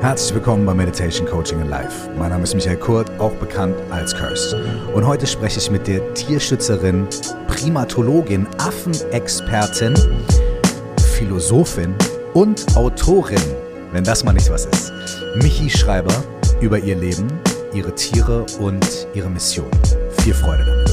Herzlich willkommen bei Meditation Coaching in Life. Mein Name ist Michael Kurt, auch bekannt als Cursed. Und heute spreche ich mit der Tierschützerin, Primatologin, Affenexpertin, Philosophin und Autorin, wenn das mal nicht was ist, Michi Schreiber über ihr Leben, ihre Tiere und ihre Mission. Viel Freude damit.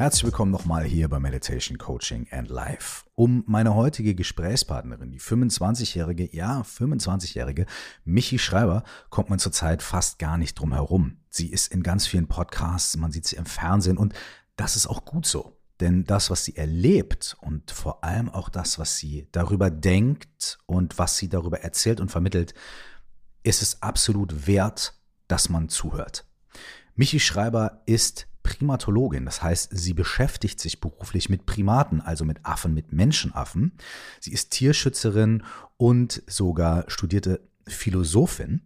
Herzlich willkommen nochmal hier bei Meditation Coaching and Life. Um meine heutige Gesprächspartnerin, die 25-jährige, ja, 25-jährige Michi Schreiber, kommt man zurzeit fast gar nicht drum herum. Sie ist in ganz vielen Podcasts, man sieht sie im Fernsehen und das ist auch gut so. Denn das, was sie erlebt und vor allem auch das, was sie darüber denkt und was sie darüber erzählt und vermittelt, ist es absolut wert, dass man zuhört. Michi Schreiber ist Primatologin. Das heißt, sie beschäftigt sich beruflich mit Primaten, also mit Affen, mit Menschenaffen. Sie ist Tierschützerin und sogar studierte Philosophin.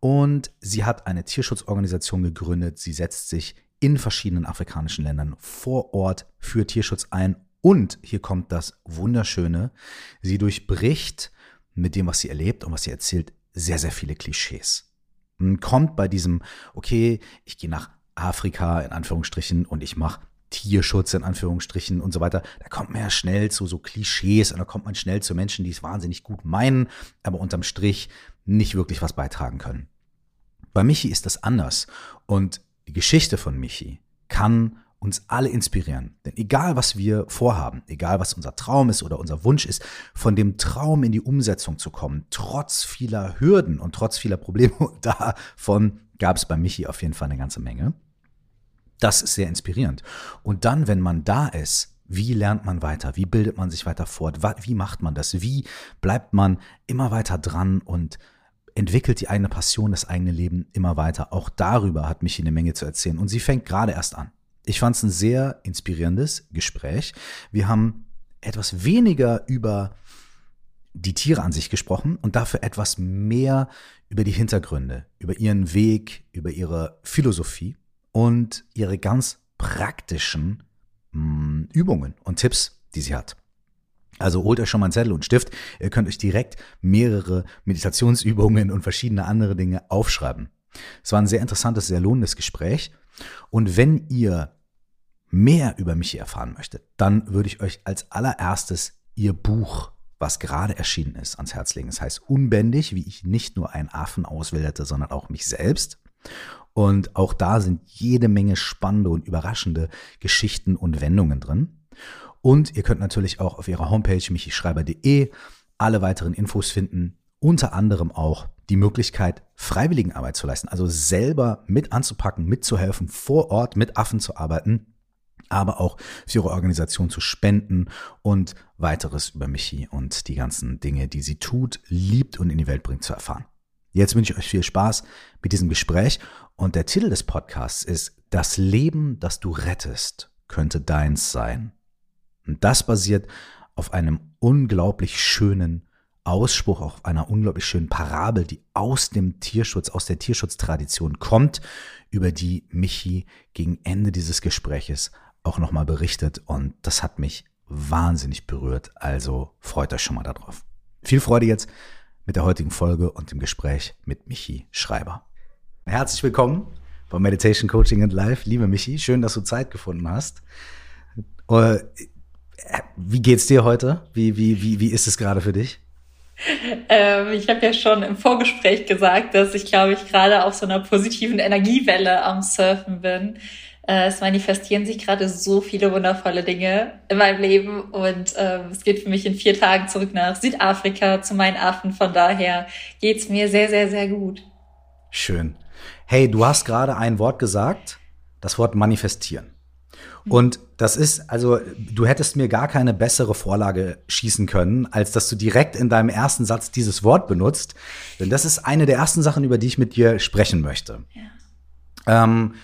Und sie hat eine Tierschutzorganisation gegründet. Sie setzt sich in verschiedenen afrikanischen Ländern vor Ort für Tierschutz ein. Und hier kommt das Wunderschöne. Sie durchbricht mit dem, was sie erlebt und was sie erzählt, sehr, sehr viele Klischees. Kommt bei diesem, okay, ich gehe nach Afrika in Anführungsstrichen und ich mache Tierschutz in Anführungsstrichen und so weiter, da kommt man ja schnell zu so Klischees und da kommt man schnell zu Menschen, die es wahnsinnig gut meinen, aber unterm Strich nicht wirklich was beitragen können. Bei Michi ist das anders und die Geschichte von Michi kann uns alle inspirieren. Denn egal, was wir vorhaben, egal, was unser Traum ist oder unser Wunsch ist, von dem Traum in die Umsetzung zu kommen, trotz vieler Hürden und trotz vieler Probleme, davon gab es bei Michi auf jeden Fall eine ganze Menge, das ist sehr inspirierend. Und dann, wenn man da ist, wie lernt man weiter? Wie bildet man sich weiter fort? Wie macht man das? Wie bleibt man immer weiter dran und entwickelt die eigene Passion, das eigene Leben immer weiter? Auch darüber hat Michi eine Menge zu erzählen. Und sie fängt gerade erst an. Ich fand es ein sehr inspirierendes Gespräch. Wir haben etwas weniger über die Tiere an sich gesprochen und dafür etwas mehr über die Hintergründe, über ihren Weg, über ihre Philosophie und ihre ganz praktischen mh, hm, Übungen und Tipps, die sie hat. Also holt euch schon mal einen Zettel und Stift. Ihr könnt euch direkt mehrere Meditationsübungen und verschiedene andere Dinge aufschreiben. Es war ein sehr interessantes, sehr lohnendes Gespräch. Und wenn ihr mehr über mich erfahren möchtet, dann würde ich euch als allererstes ihr Buch, was gerade erschienen ist, ans Herz legen. Es heißt Unbändig, wie ich nicht nur einen Affen auswilderte, sondern auch mich selbst. Und auch da sind jede Menge spannende und überraschende Geschichten und Wendungen drin. Und ihr könnt natürlich auch auf ihrer Homepage michischreiber.de alle weiteren Infos finden, unter anderem auch die Möglichkeit, Freiwilligenarbeit zu leisten, also selber mit anzupacken, mitzuhelfen, vor Ort mit Affen zu arbeiten, aber auch für ihre Organisation zu spenden und weiteres über Michi und die ganzen Dinge, die sie tut, liebt und in die Welt bringt, zu erfahren. Jetzt wünsche ich euch viel Spaß mit diesem Gespräch und der Titel des Podcasts ist Das Leben, das du rettest, könnte deins sein. Und das basiert auf einem unglaublich schönen Ausspruch, auf einer unglaublich schönen Parabel, die aus dem Tierschutz, aus der Tierschutztradition kommt, über die Michi gegen Ende dieses Gespräches auch nochmal berichtet. Und das hat mich wahnsinnig berührt. Also freut euch schon mal darauf. Viel Freude jetzt mit der heutigen Folge und dem Gespräch mit Michi Schreiber. Herzlich willkommen bei Meditation Coaching and Life. Liebe Michi, schön, dass du Zeit gefunden hast. Äh, wie geht's dir heute? Wie, wie, wie, wie ist es gerade für dich? Ähm, ich habe ja schon im Vorgespräch gesagt, dass ich, glaube ich, gerade auf so einer positiven Energiewelle am Surfen bin. Äh, es manifestieren sich gerade so viele wundervolle Dinge in meinem Leben und ähm, es geht für mich in vier Tagen zurück nach Südafrika zu meinen Affen. Von daher geht's mir sehr, sehr, sehr gut. Schön. Hey, du hast gerade ein Wort gesagt, das Wort manifestieren. Und das ist, also du hättest mir gar keine bessere Vorlage schießen können, als dass du direkt in deinem ersten Satz dieses Wort benutzt. Denn das ist eine der ersten Sachen, über die ich mit dir sprechen möchte. Ja. Ähm,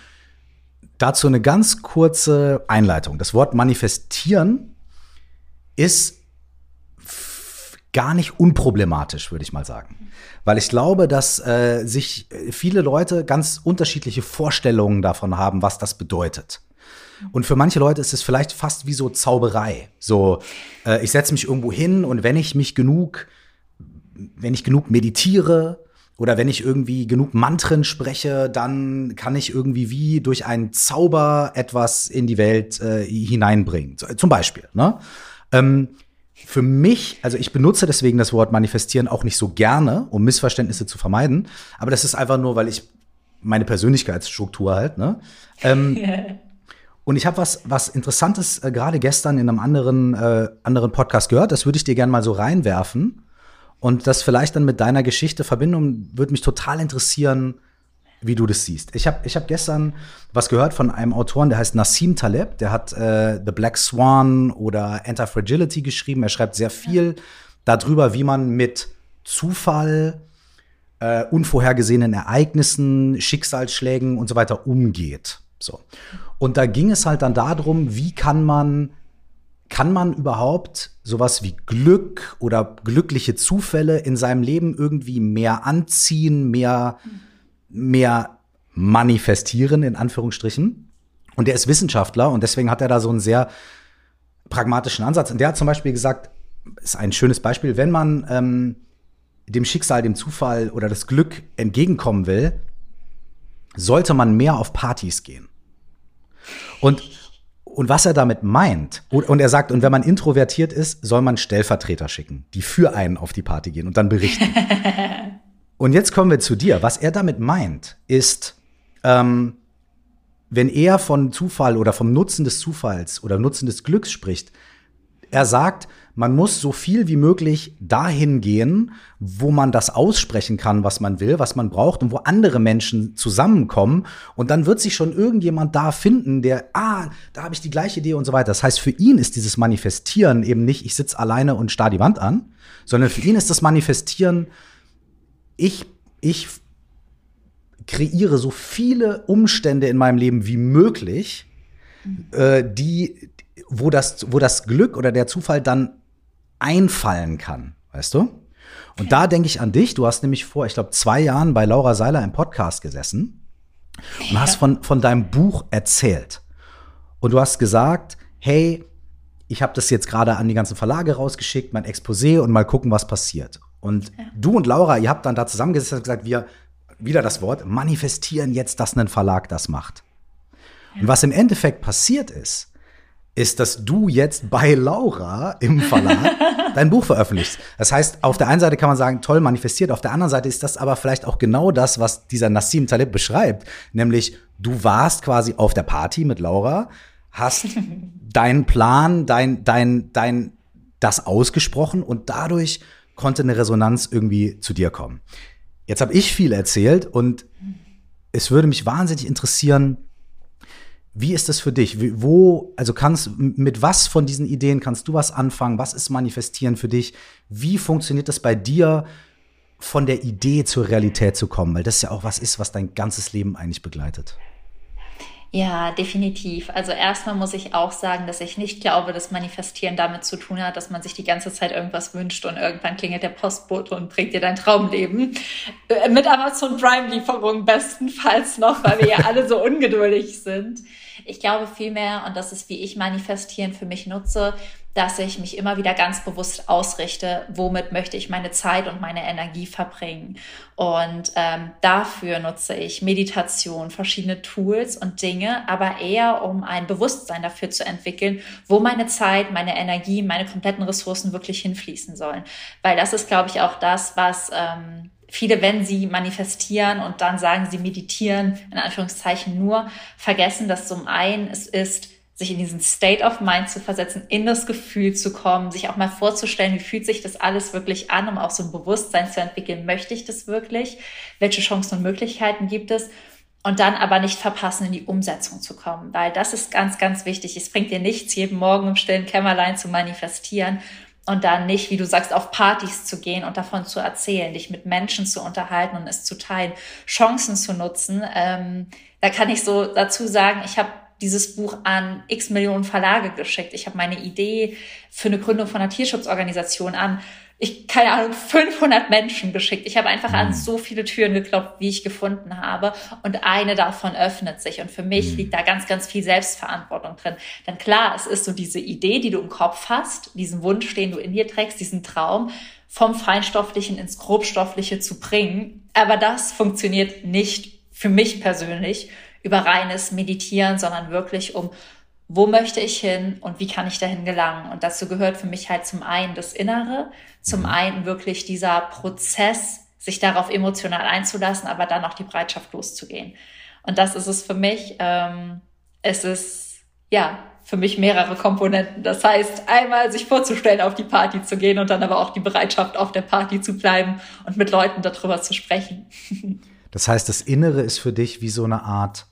Dazu eine ganz kurze Einleitung. Das Wort manifestieren ist gar nicht unproblematisch, würde ich mal sagen. Weil ich glaube, dass äh, sich viele Leute ganz unterschiedliche Vorstellungen davon haben, was das bedeutet. Und für manche Leute ist es vielleicht fast wie so Zauberei. So, äh, ich setze mich irgendwo hin und wenn ich mich genug, wenn ich genug meditiere oder wenn ich irgendwie genug Mantren spreche, dann kann ich irgendwie wie durch einen Zauber etwas in die Welt äh, hineinbringen. Zum Beispiel. Ne? Ähm, für mich, also ich benutze deswegen das Wort manifestieren auch nicht so gerne, um Missverständnisse zu vermeiden. Aber das ist einfach nur, weil ich meine Persönlichkeitsstruktur halt. Ne? Ähm, und ich habe was, was Interessantes äh, gerade gestern in einem anderen, äh, anderen Podcast gehört. Das würde ich dir gerne mal so reinwerfen. Und das vielleicht dann mit deiner Geschichte verbinden. Würde mich total interessieren, wie du das siehst. Ich habe ich hab gestern was gehört von einem Autoren, der heißt Nassim Taleb. Der hat äh, The Black Swan oder Anti-Fragility geschrieben. Er schreibt sehr viel darüber, wie man mit Zufall, äh, unvorhergesehenen Ereignissen, Schicksalsschlägen und so weiter umgeht. So. Und da ging es halt dann darum, wie kann man kann man überhaupt sowas wie Glück oder glückliche Zufälle in seinem Leben irgendwie mehr anziehen, mehr mehr manifestieren, in Anführungsstrichen. Und der ist Wissenschaftler und deswegen hat er da so einen sehr pragmatischen Ansatz. Und der hat zum Beispiel gesagt, ist ein schönes Beispiel, wenn man ähm, dem Schicksal, dem Zufall oder das Glück entgegenkommen will, sollte man mehr auf Partys gehen. Und, und was er damit meint, und er sagt, und wenn man introvertiert ist, soll man Stellvertreter schicken, die für einen auf die Party gehen und dann berichten. Und jetzt kommen wir zu dir. Was er damit meint, ist, ähm, wenn er von Zufall oder vom Nutzen des Zufalls oder Nutzen des Glücks spricht, er sagt, man muss so viel wie möglich dahin gehen, wo man das aussprechen kann, was man will, was man braucht und wo andere Menschen zusammenkommen. Und dann wird sich schon irgendjemand da finden, der, ah, da habe ich die gleiche Idee und so weiter. Das heißt, für ihn ist dieses Manifestieren eben nicht, ich sitze alleine und starr die Wand an, sondern für ihn ist das Manifestieren, ich, ich kreiere so viele Umstände in meinem Leben wie möglich, mhm. äh, die, wo das, wo das Glück oder der Zufall dann einfallen kann, weißt du? Und da denke ich an dich. Du hast nämlich vor, ich glaube, zwei Jahren bei Laura Seiler im Podcast gesessen und hast von, von deinem Buch erzählt. Und du hast gesagt, hey, ich habe das jetzt gerade an die ganzen Verlage rausgeschickt, mein Exposé und mal gucken, was passiert. Und ja. du und Laura, ihr habt dann da zusammengesessen und gesagt, wir, wieder das Wort, manifestieren jetzt, dass ein Verlag das macht. Ja. Und was im Endeffekt passiert ist, ist, dass du jetzt bei Laura im Verlag dein Buch veröffentlichst. Das heißt, auf der einen Seite kann man sagen, toll manifestiert, auf der anderen Seite ist das aber vielleicht auch genau das, was dieser Nassim Taleb beschreibt, nämlich du warst quasi auf der Party mit Laura, hast deinen Plan, dein, dein, dein, das ausgesprochen und dadurch konnte eine Resonanz irgendwie zu dir kommen. Jetzt habe ich viel erzählt und es würde mich wahnsinnig interessieren, wie ist das für dich? Wo, also kannst, mit was von diesen Ideen kannst du was anfangen? Was ist Manifestieren für dich? Wie funktioniert das bei dir, von der Idee zur Realität zu kommen? Weil das ja auch was ist, was dein ganzes Leben eigentlich begleitet. Ja, definitiv. Also erstmal muss ich auch sagen, dass ich nicht glaube, dass Manifestieren damit zu tun hat, dass man sich die ganze Zeit irgendwas wünscht und irgendwann klingelt der Postbote und bringt dir dein Traumleben. Äh, mit Amazon Prime-Lieferung bestenfalls noch, weil wir ja alle so ungeduldig sind. Ich glaube vielmehr, und das ist, wie ich Manifestieren für mich nutze, dass ich mich immer wieder ganz bewusst ausrichte, womit möchte ich meine Zeit und meine Energie verbringen. Und ähm, dafür nutze ich Meditation, verschiedene Tools und Dinge, aber eher um ein Bewusstsein dafür zu entwickeln, wo meine Zeit, meine Energie, meine kompletten Ressourcen wirklich hinfließen sollen. Weil das ist, glaube ich, auch das, was ähm, viele, wenn sie manifestieren und dann sagen, sie meditieren, in Anführungszeichen nur, vergessen, dass zum einen es ist, sich in diesen State of Mind zu versetzen, in das Gefühl zu kommen, sich auch mal vorzustellen, wie fühlt sich das alles wirklich an, um auch so ein Bewusstsein zu entwickeln, möchte ich das wirklich? Welche Chancen und Möglichkeiten gibt es? Und dann aber nicht verpassen, in die Umsetzung zu kommen, weil das ist ganz, ganz wichtig. Es bringt dir nichts, jeden Morgen im stillen Kämmerlein zu manifestieren und dann nicht, wie du sagst, auf Partys zu gehen und davon zu erzählen, dich mit Menschen zu unterhalten und es zu teilen, Chancen zu nutzen. Ähm, da kann ich so dazu sagen, ich habe dieses Buch an x Millionen Verlage geschickt. Ich habe meine Idee für eine Gründung von einer Tierschutzorganisation an ich, keine Ahnung, 500 Menschen geschickt. Ich habe einfach an mhm. so viele Türen geklopft, wie ich gefunden habe. Und eine davon öffnet sich. Und für mich mhm. liegt da ganz, ganz viel Selbstverantwortung drin. Denn klar, es ist so diese Idee, die du im Kopf hast, diesen Wunsch, den du in dir trägst, diesen Traum vom Feinstofflichen ins Grobstoffliche zu bringen. Aber das funktioniert nicht für mich persönlich über reines Meditieren, sondern wirklich um wo möchte ich hin und wie kann ich dahin gelangen? Und dazu gehört für mich halt zum einen das Innere, zum mhm. einen wirklich dieser Prozess, sich darauf emotional einzulassen, aber dann auch die Bereitschaft loszugehen. Und das ist es für mich. Ähm, es ist, ja, für mich mehrere Komponenten. Das heißt, einmal sich vorzustellen, auf die Party zu gehen und dann aber auch die Bereitschaft, auf der Party zu bleiben und mit Leuten darüber zu sprechen. Das heißt, das Innere ist für dich wie so eine Art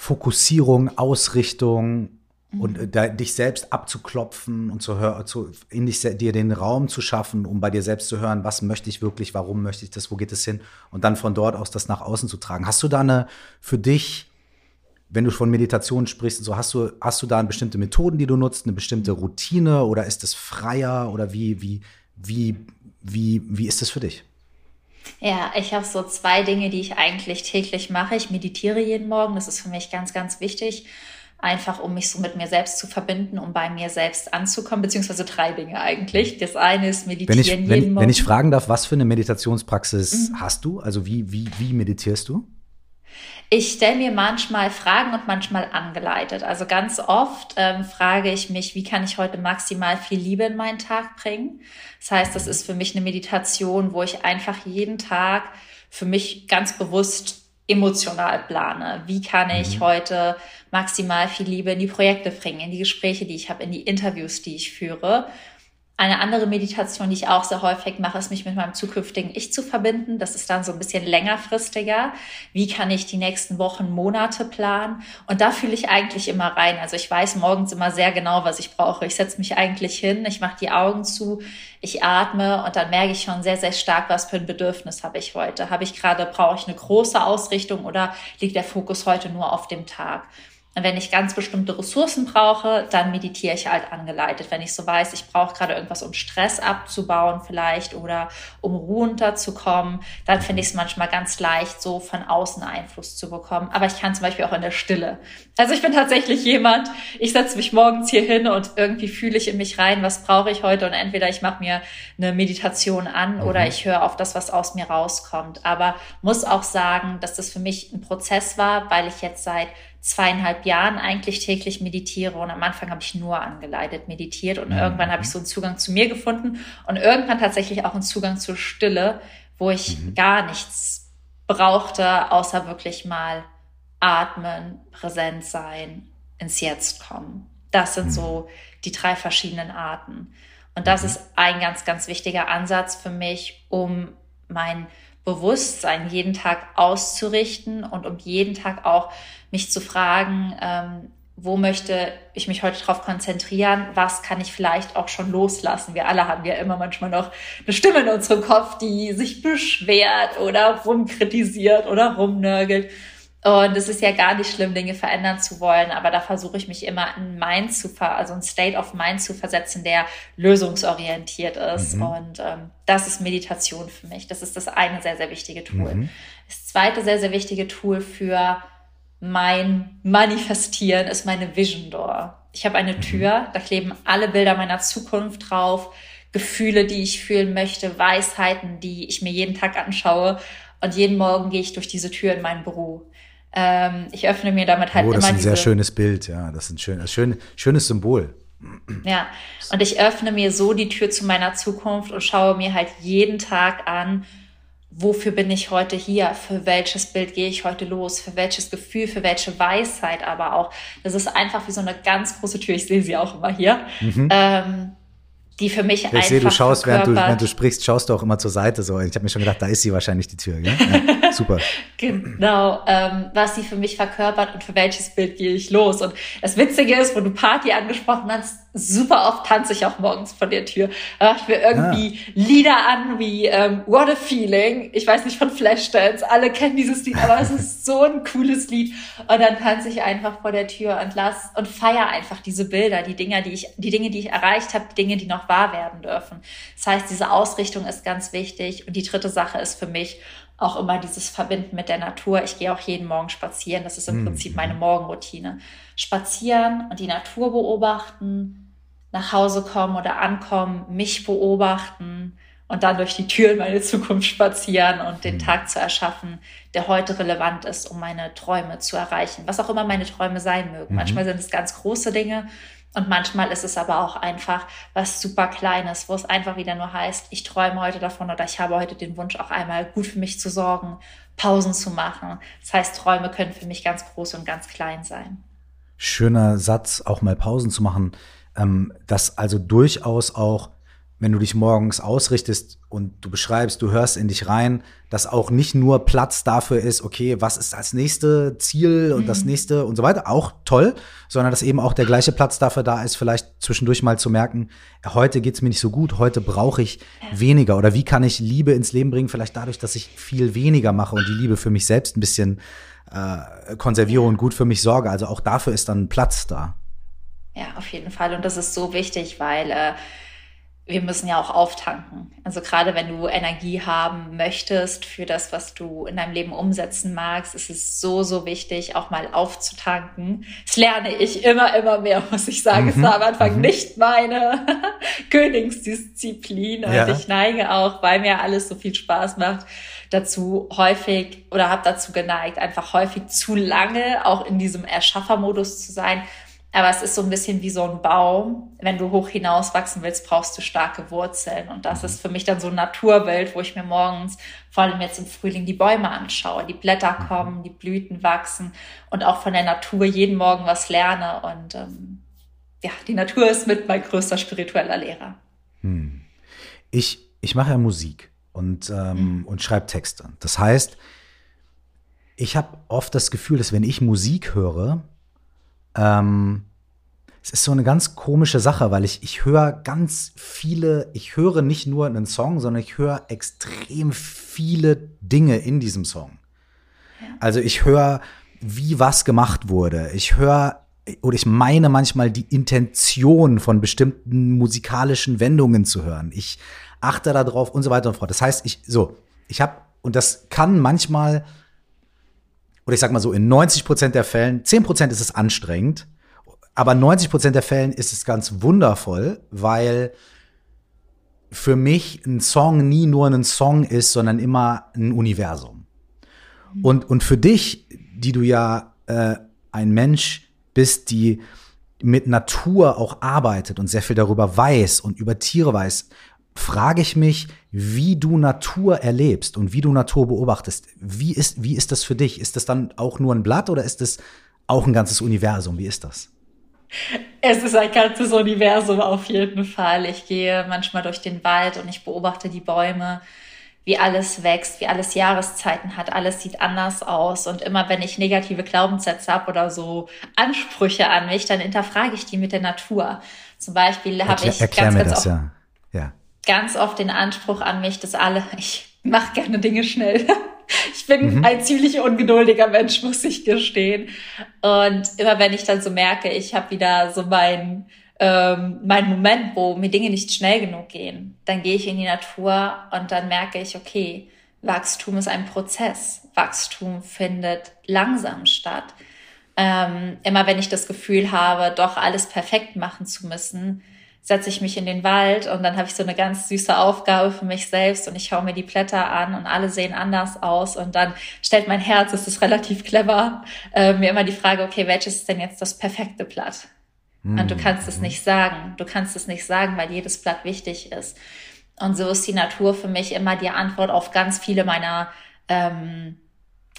Fokussierung, Ausrichtung mhm. und äh, dich selbst abzuklopfen und zu, zu in dich, dir den Raum zu schaffen, um bei dir selbst zu hören, was möchte ich wirklich, warum möchte ich das, wo geht es hin und dann von dort aus das nach außen zu tragen. Hast du da eine für dich, wenn du von Meditation sprichst, so hast du hast du da bestimmte Methoden, die du nutzt, eine bestimmte Routine oder ist es freier oder wie wie wie wie wie ist das für dich? Ja, ich habe so zwei Dinge, die ich eigentlich täglich mache. Ich meditiere jeden Morgen, das ist für mich ganz, ganz wichtig. Einfach, um mich so mit mir selbst zu verbinden, um bei mir selbst anzukommen, beziehungsweise drei Dinge eigentlich. Das eine ist Meditieren wenn ich, jeden wenn, Morgen. Wenn ich fragen darf, was für eine Meditationspraxis mhm. hast du? Also wie, wie, wie meditierst du? Ich stelle mir manchmal Fragen und manchmal angeleitet. Also ganz oft ähm, frage ich mich, wie kann ich heute maximal viel Liebe in meinen Tag bringen? Das heißt, das ist für mich eine Meditation, wo ich einfach jeden Tag für mich ganz bewusst emotional plane. Wie kann ich mhm. heute maximal viel Liebe in die Projekte bringen, in die Gespräche, die ich habe, in die Interviews, die ich führe? Eine andere Meditation, die ich auch sehr häufig mache, ist mich mit meinem zukünftigen Ich zu verbinden. Das ist dann so ein bisschen längerfristiger. Wie kann ich die nächsten Wochen, Monate planen? Und da fühle ich eigentlich immer rein. Also ich weiß morgens immer sehr genau, was ich brauche. Ich setze mich eigentlich hin, ich mache die Augen zu, ich atme und dann merke ich schon sehr, sehr stark, was für ein Bedürfnis habe ich heute. Habe ich gerade, brauche ich eine große Ausrichtung oder liegt der Fokus heute nur auf dem Tag? Wenn ich ganz bestimmte Ressourcen brauche, dann meditiere ich halt angeleitet. Wenn ich so weiß, ich brauche gerade irgendwas, um Stress abzubauen vielleicht oder um runterzukommen, dann finde ich es manchmal ganz leicht, so von außen Einfluss zu bekommen. Aber ich kann zum Beispiel auch in der Stille. Also ich bin tatsächlich jemand, ich setze mich morgens hier hin und irgendwie fühle ich in mich rein, was brauche ich heute. Und entweder ich mache mir eine Meditation an mhm. oder ich höre auf das, was aus mir rauskommt. Aber muss auch sagen, dass das für mich ein Prozess war, weil ich jetzt seit zweieinhalb Jahren eigentlich täglich meditiere und am Anfang habe ich nur angeleitet meditiert und mhm. irgendwann habe ich so einen Zugang zu mir gefunden und irgendwann tatsächlich auch einen Zugang zur Stille, wo ich mhm. gar nichts brauchte, außer wirklich mal atmen, präsent sein, ins Jetzt kommen. Das sind mhm. so die drei verschiedenen Arten. Und das mhm. ist ein ganz, ganz wichtiger Ansatz für mich, um mein Bewusstsein jeden Tag auszurichten und um jeden Tag auch mich zu fragen, ähm, wo möchte ich mich heute darauf konzentrieren, was kann ich vielleicht auch schon loslassen. Wir alle haben ja immer manchmal noch eine Stimme in unserem Kopf, die sich beschwert oder rumkritisiert oder rumnörgelt. Und es ist ja gar nicht schlimm, Dinge verändern zu wollen, aber da versuche ich mich immer in Mind zu ver also ein State of Mind zu versetzen, der lösungsorientiert ist. Mhm. Und ähm, das ist Meditation für mich. Das ist das eine sehr, sehr wichtige Tool. Mhm. Das zweite sehr, sehr wichtige Tool für mein Manifestieren ist meine Vision Door. Ich habe eine mhm. Tür, da kleben alle Bilder meiner Zukunft drauf, Gefühle, die ich fühlen möchte, Weisheiten, die ich mir jeden Tag anschaue. Und jeden Morgen gehe ich durch diese Tür in mein Büro. Ähm, ich öffne mir damit halt oh, das ist ein sehr schönes Bild, ja. Das ist ein schön, schön, schönes Symbol. Ja, und ich öffne mir so die Tür zu meiner Zukunft und schaue mir halt jeden Tag an, wofür bin ich heute hier, für welches Bild gehe ich heute los, für welches Gefühl, für welche Weisheit aber auch. Das ist einfach wie so eine ganz große Tür, ich sehe sie auch immer hier. Mhm. Ähm, die für mich ich einfach. Ich sehe, du schaust, während du, während du sprichst, schaust du auch immer zur Seite. So, ich habe mir schon gedacht, da ist sie wahrscheinlich die Tür. Ja? super. genau, ähm, was sie für mich verkörpert und für welches Bild gehe ich los. Und das Witzige ist, wo du Party angesprochen hast, super oft tanze ich auch morgens vor der Tür. Da mache ich mir irgendwie ah. Lieder an wie ähm, What a Feeling. Ich weiß nicht von Flashdance. Alle kennen dieses Lied, aber es ist so ein cooles Lied. Und dann tanze ich einfach vor der Tür und lass und feier einfach diese Bilder, die Dinge, die ich, die Dinge, die ich erreicht habe, Dinge, die noch wahr werden dürfen. Das heißt, diese Ausrichtung ist ganz wichtig. Und die dritte Sache ist für mich auch immer dieses Verbinden mit der Natur. Ich gehe auch jeden Morgen spazieren. Das ist im mhm. Prinzip meine Morgenroutine. Spazieren und die Natur beobachten, nach Hause kommen oder ankommen, mich beobachten und dann durch die Tür in meine Zukunft spazieren und den mhm. Tag zu erschaffen, der heute relevant ist, um meine Träume zu erreichen. Was auch immer meine Träume sein mögen. Mhm. Manchmal sind es ganz große Dinge, und manchmal ist es aber auch einfach was super Kleines, wo es einfach wieder nur heißt, ich träume heute davon oder ich habe heute den Wunsch, auch einmal gut für mich zu sorgen, Pausen zu machen. Das heißt, Träume können für mich ganz groß und ganz klein sein. Schöner Satz, auch mal Pausen zu machen, ähm, dass also durchaus auch wenn du dich morgens ausrichtest und du beschreibst, du hörst in dich rein, dass auch nicht nur Platz dafür ist, okay, was ist das nächste Ziel und mhm. das nächste und so weiter, auch toll, sondern dass eben auch der gleiche Platz dafür da ist, vielleicht zwischendurch mal zu merken, heute geht's mir nicht so gut, heute brauche ich weniger oder wie kann ich Liebe ins Leben bringen, vielleicht dadurch, dass ich viel weniger mache und die Liebe für mich selbst ein bisschen äh, konserviere und gut für mich sorge. Also auch dafür ist dann Platz da. Ja, auf jeden Fall und das ist so wichtig, weil äh, wir müssen ja auch auftanken. Also gerade wenn du Energie haben möchtest für das, was du in deinem Leben umsetzen magst, ist es so, so wichtig, auch mal aufzutanken. Das lerne ich immer, immer mehr, muss ich sagen. Mhm. Es war am Anfang mhm. nicht meine Königsdisziplin. Und ja. ich neige auch, weil mir alles so viel Spaß macht, dazu häufig oder habe dazu geneigt, einfach häufig zu lange auch in diesem Erschaffermodus zu sein aber es ist so ein bisschen wie so ein Baum. Wenn du hoch hinaus wachsen willst, brauchst du starke Wurzeln. Und das ist für mich dann so ein Naturbild, wo ich mir morgens, vor allem jetzt im Frühling, die Bäume anschaue. Die Blätter mhm. kommen, die Blüten wachsen und auch von der Natur jeden Morgen was lerne. Und ähm, ja, die Natur ist mit mein größter spiritueller Lehrer. Hm. Ich, ich mache ja Musik und, ähm, mhm. und schreibe Texte. Das heißt, ich habe oft das Gefühl, dass wenn ich Musik höre, ähm, es ist so eine ganz komische Sache, weil ich, ich höre ganz viele, ich höre nicht nur einen Song, sondern ich höre extrem viele Dinge in diesem Song. Also ich höre, wie was gemacht wurde. Ich höre oder ich meine manchmal die Intention von bestimmten musikalischen Wendungen zu hören. Ich achte darauf und so weiter und fort. Das heißt, ich so, ich habe und das kann manchmal oder ich sag mal so, in 90 Prozent der Fällen, 10 Prozent ist es anstrengend, aber 90 Prozent der Fällen ist es ganz wundervoll, weil für mich ein Song nie nur ein Song ist, sondern immer ein Universum. Und, und für dich, die du ja äh, ein Mensch bist, die mit Natur auch arbeitet und sehr viel darüber weiß und über Tiere weiß, frage ich mich, wie du Natur erlebst und wie du Natur beobachtest. Wie ist, wie ist das für dich? Ist das dann auch nur ein Blatt oder ist das auch ein ganzes Universum? Wie ist das? Es ist ein ganzes Universum auf jeden Fall. Ich gehe manchmal durch den Wald und ich beobachte die Bäume, wie alles wächst, wie alles Jahreszeiten hat, alles sieht anders aus. Und immer wenn ich negative Glaubenssätze habe oder so Ansprüche an mich, dann hinterfrage ich die mit der Natur. Zum Beispiel habe ich erklär ganz, mir ganz das, ja. ja ganz oft den Anspruch an mich, dass alle, ich mache gerne Dinge schnell. Ich bin mhm. ein ziemlich ungeduldiger Mensch, muss ich gestehen. Und immer wenn ich dann so merke, ich habe wieder so mein ähm, mein Moment, wo mir Dinge nicht schnell genug gehen, dann gehe ich in die Natur und dann merke ich, okay, Wachstum ist ein Prozess. Wachstum findet langsam statt. Ähm, immer wenn ich das Gefühl habe, doch alles perfekt machen zu müssen, setze ich mich in den Wald und dann habe ich so eine ganz süße Aufgabe für mich selbst und ich schaue mir die Blätter an und alle sehen anders aus und dann stellt mein Herz, es ist relativ clever, äh, mir immer die Frage, okay, welches ist denn jetzt das perfekte Blatt? Mhm. Und du kannst es nicht sagen. Du kannst es nicht sagen, weil jedes Blatt wichtig ist. Und so ist die Natur für mich immer die Antwort auf ganz viele meiner ähm,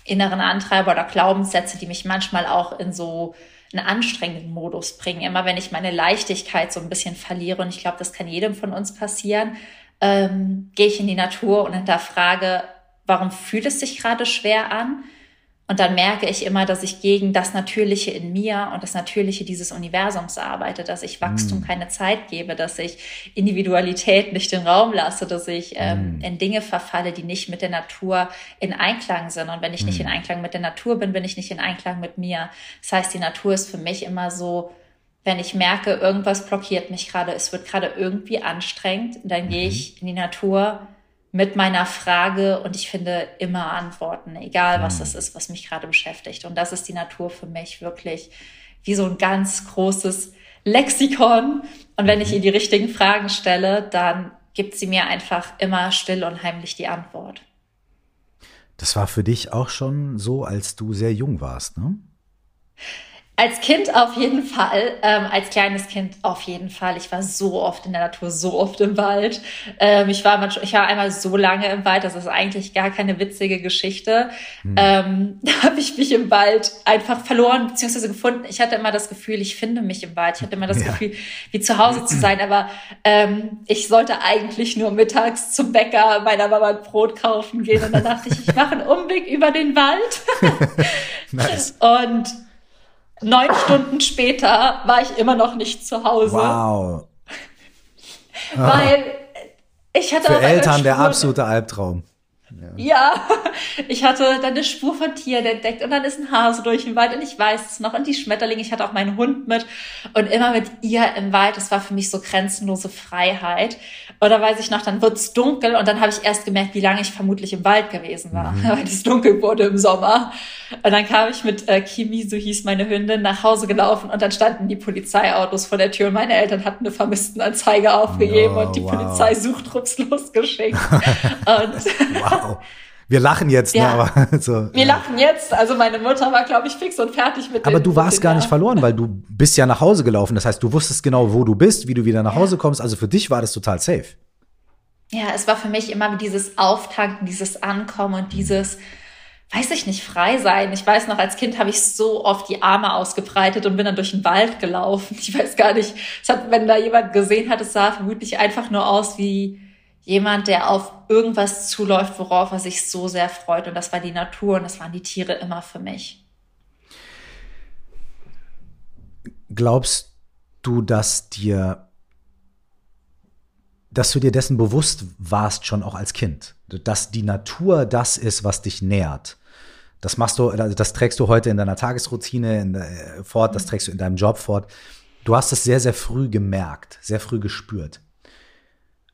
inneren Antreiber oder Glaubenssätze, die mich manchmal auch in so einen anstrengenden Modus bringen. Immer wenn ich meine Leichtigkeit so ein bisschen verliere, und ich glaube, das kann jedem von uns passieren, ähm, gehe ich in die Natur und hinterfrage, warum fühlt es sich gerade schwer an? Und dann merke ich immer, dass ich gegen das Natürliche in mir und das Natürliche dieses Universums arbeite, dass ich Wachstum mm. keine Zeit gebe, dass ich Individualität nicht den Raum lasse, dass ich ähm, mm. in Dinge verfalle, die nicht mit der Natur in Einklang sind. Und wenn ich mm. nicht in Einklang mit der Natur bin, bin ich nicht in Einklang mit mir. Das heißt, die Natur ist für mich immer so, wenn ich merke, irgendwas blockiert mich gerade, es wird gerade irgendwie anstrengend, dann gehe mhm. ich in die Natur mit meiner Frage und ich finde immer Antworten, egal was das hm. ist, was mich gerade beschäftigt. Und das ist die Natur für mich wirklich wie so ein ganz großes Lexikon. Und wenn ich mhm. ihr die richtigen Fragen stelle, dann gibt sie mir einfach immer still und heimlich die Antwort. Das war für dich auch schon so, als du sehr jung warst, ne? Als Kind auf jeden Fall, ähm, als kleines Kind auf jeden Fall. Ich war so oft in der Natur, so oft im Wald. Ähm, ich, war manchmal, ich war einmal so lange im Wald, das ist eigentlich gar keine witzige Geschichte. Hm. Ähm, da habe ich mich im Wald einfach verloren bzw. gefunden. Ich hatte immer das Gefühl, ich finde mich im Wald. Ich hatte immer das ja. Gefühl, wie zu Hause zu sein. Aber ähm, ich sollte eigentlich nur mittags zum Bäcker meiner Mama ein Brot kaufen gehen. Und dann dachte ich, ich mache einen Umweg über den Wald. nice. Und neun Stunden später war ich immer noch nicht zu Hause. Wow. Weil ich hatte Für Eltern der absolute Albtraum. Ja. ich hatte dann eine Spur von Tieren entdeckt und dann ist ein Hase durch den Wald und ich weiß es noch und die Schmetterlinge, ich hatte auch meinen Hund mit und immer mit ihr im Wald, das war für mich so grenzenlose Freiheit. Da weiß ich noch, dann wird's dunkel und dann habe ich erst gemerkt, wie lange ich vermutlich im Wald gewesen war, mhm. weil es dunkel wurde im Sommer. Und dann kam ich mit äh, Kimi, so hieß meine Hündin, nach Hause gelaufen und dann standen die Polizeiautos vor der Tür und meine Eltern hatten eine Vermisstenanzeige aufgegeben oh, und die wow. Polizei sucht losgeschickt. und wow. Wir lachen jetzt, ne, ja. ne, aber so. Wir ja. lachen jetzt. Also meine Mutter war, glaube ich, fix und fertig mit. Aber du warst gar nicht verloren, weil du bist ja nach Hause gelaufen. Das heißt, du wusstest genau, wo du bist, wie du wieder nach Hause kommst. Also für dich war das total safe. Ja, es war für mich immer dieses Auftanken, dieses Ankommen und dieses, weiß ich nicht, frei sein. Ich weiß noch, als Kind habe ich so oft die Arme ausgebreitet und bin dann durch den Wald gelaufen. Ich weiß gar nicht, es hat, wenn da jemand gesehen hat, es sah vermutlich einfach nur aus wie jemand, der auf irgendwas zuläuft, worauf er sich so sehr freut. Und das war die Natur und das waren die Tiere immer für mich. Glaubst du, dass dir, dass du dir dessen bewusst warst schon auch als Kind, dass die Natur das ist, was dich nährt? Das machst du, das trägst du heute in deiner Tagesroutine in äh, fort, das trägst du in deinem Job fort. Du hast es sehr, sehr früh gemerkt, sehr früh gespürt.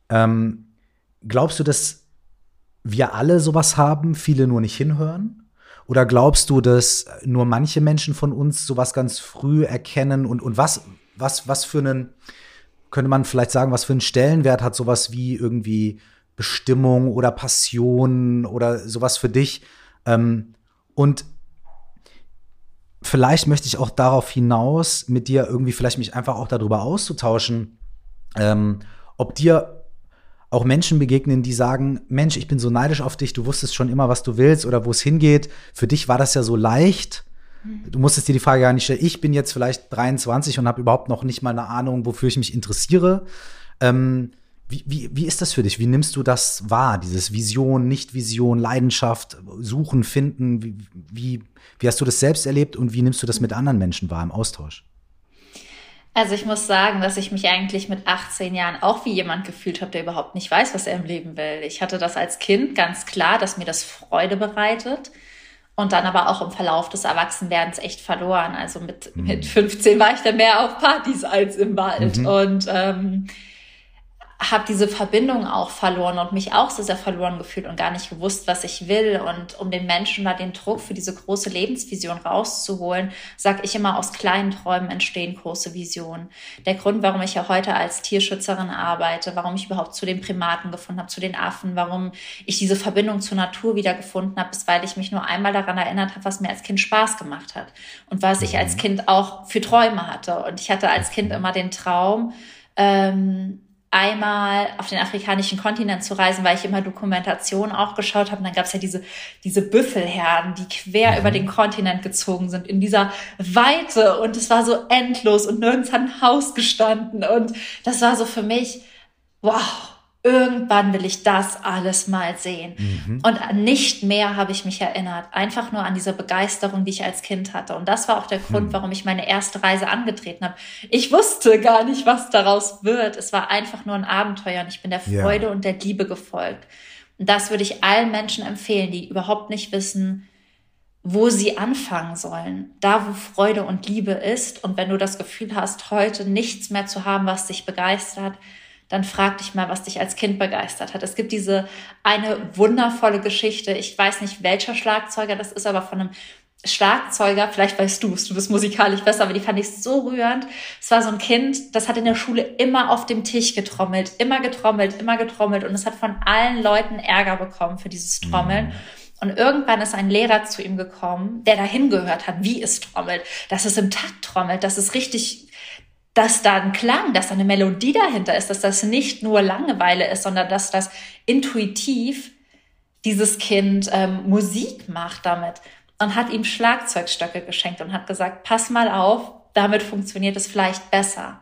Ähm, glaubst du, dass wir alle sowas haben, viele nur nicht hinhören? Oder glaubst du, dass nur manche Menschen von uns sowas ganz früh erkennen? Und, und was, was, was für einen, könnte man vielleicht sagen, was für einen Stellenwert hat sowas wie irgendwie Bestimmung oder Passion oder sowas für dich? Ähm, und vielleicht möchte ich auch darauf hinaus, mit dir irgendwie vielleicht mich einfach auch darüber auszutauschen, ähm, ob dir auch Menschen begegnen, die sagen, Mensch, ich bin so neidisch auf dich, du wusstest schon immer, was du willst oder wo es hingeht. Für dich war das ja so leicht. Mhm. Du musstest dir die Frage gar nicht stellen. Ich bin jetzt vielleicht 23 und habe überhaupt noch nicht mal eine Ahnung, wofür ich mich interessiere. Ähm, wie, wie, wie ist das für dich? Wie nimmst du das wahr? Dieses Vision, Nicht-Vision, Leidenschaft, Suchen, Finden? Wie, wie, wie hast du das selbst erlebt und wie nimmst du das mit anderen Menschen wahr im Austausch? Also ich muss sagen, dass ich mich eigentlich mit 18 Jahren auch wie jemand gefühlt habe, der überhaupt nicht weiß, was er im Leben will. Ich hatte das als Kind ganz klar, dass mir das Freude bereitet und dann aber auch im Verlauf des Erwachsenwerdens echt verloren. Also mit, mhm. mit 15 war ich dann mehr auf Partys als im Wald. Mhm. Und ähm, habe diese Verbindung auch verloren und mich auch sehr, sehr verloren gefühlt und gar nicht gewusst, was ich will. Und um den Menschen da den Druck für diese große Lebensvision rauszuholen, sage ich immer, aus kleinen Träumen entstehen große Visionen. Der Grund, warum ich ja heute als Tierschützerin arbeite, warum ich überhaupt zu den Primaten gefunden habe, zu den Affen, warum ich diese Verbindung zur Natur wieder gefunden habe, ist, weil ich mich nur einmal daran erinnert habe, was mir als Kind Spaß gemacht hat und was ich als mhm. Kind auch für Träume hatte. Und ich hatte als Kind immer den Traum, ähm, einmal auf den afrikanischen Kontinent zu reisen, weil ich immer Dokumentation auch geschaut habe. Und dann gab es ja diese, diese Büffelherden, die quer mhm. über den Kontinent gezogen sind, in dieser Weite. Und es war so endlos und nirgends hat ein Haus gestanden. Und das war so für mich, wow, irgendwann will ich das alles mal sehen. Mhm. Und nicht mehr habe ich mich erinnert. Einfach nur an diese Begeisterung, die ich als Kind hatte. Und das war auch der Grund, mhm. warum ich meine erste Reise angetreten habe. Ich wusste gar nicht, was daraus wird. Es war einfach nur ein Abenteuer und ich bin der Freude ja. und der Liebe gefolgt. Und das würde ich allen Menschen empfehlen, die überhaupt nicht wissen, wo sie anfangen sollen. Da, wo Freude und Liebe ist. Und wenn du das Gefühl hast, heute nichts mehr zu haben, was dich begeistert, dann frag dich mal, was dich als Kind begeistert hat. Es gibt diese eine wundervolle Geschichte. Ich weiß nicht, welcher Schlagzeuger das ist, aber von einem Schlagzeuger, vielleicht weißt du es, du bist musikalisch besser, aber die fand ich so rührend. Es war so ein Kind, das hat in der Schule immer auf dem Tisch getrommelt, immer getrommelt, immer getrommelt und es hat von allen Leuten Ärger bekommen für dieses Trommeln. Mhm. Und irgendwann ist ein Lehrer zu ihm gekommen, der dahin gehört hat, wie es trommelt, dass es im Takt trommelt, dass es richtig dass da ein Klang, dass da eine Melodie dahinter ist, dass das nicht nur Langeweile ist, sondern dass das intuitiv dieses Kind ähm, Musik macht damit und hat ihm Schlagzeugstöcke geschenkt und hat gesagt, pass mal auf, damit funktioniert es vielleicht besser.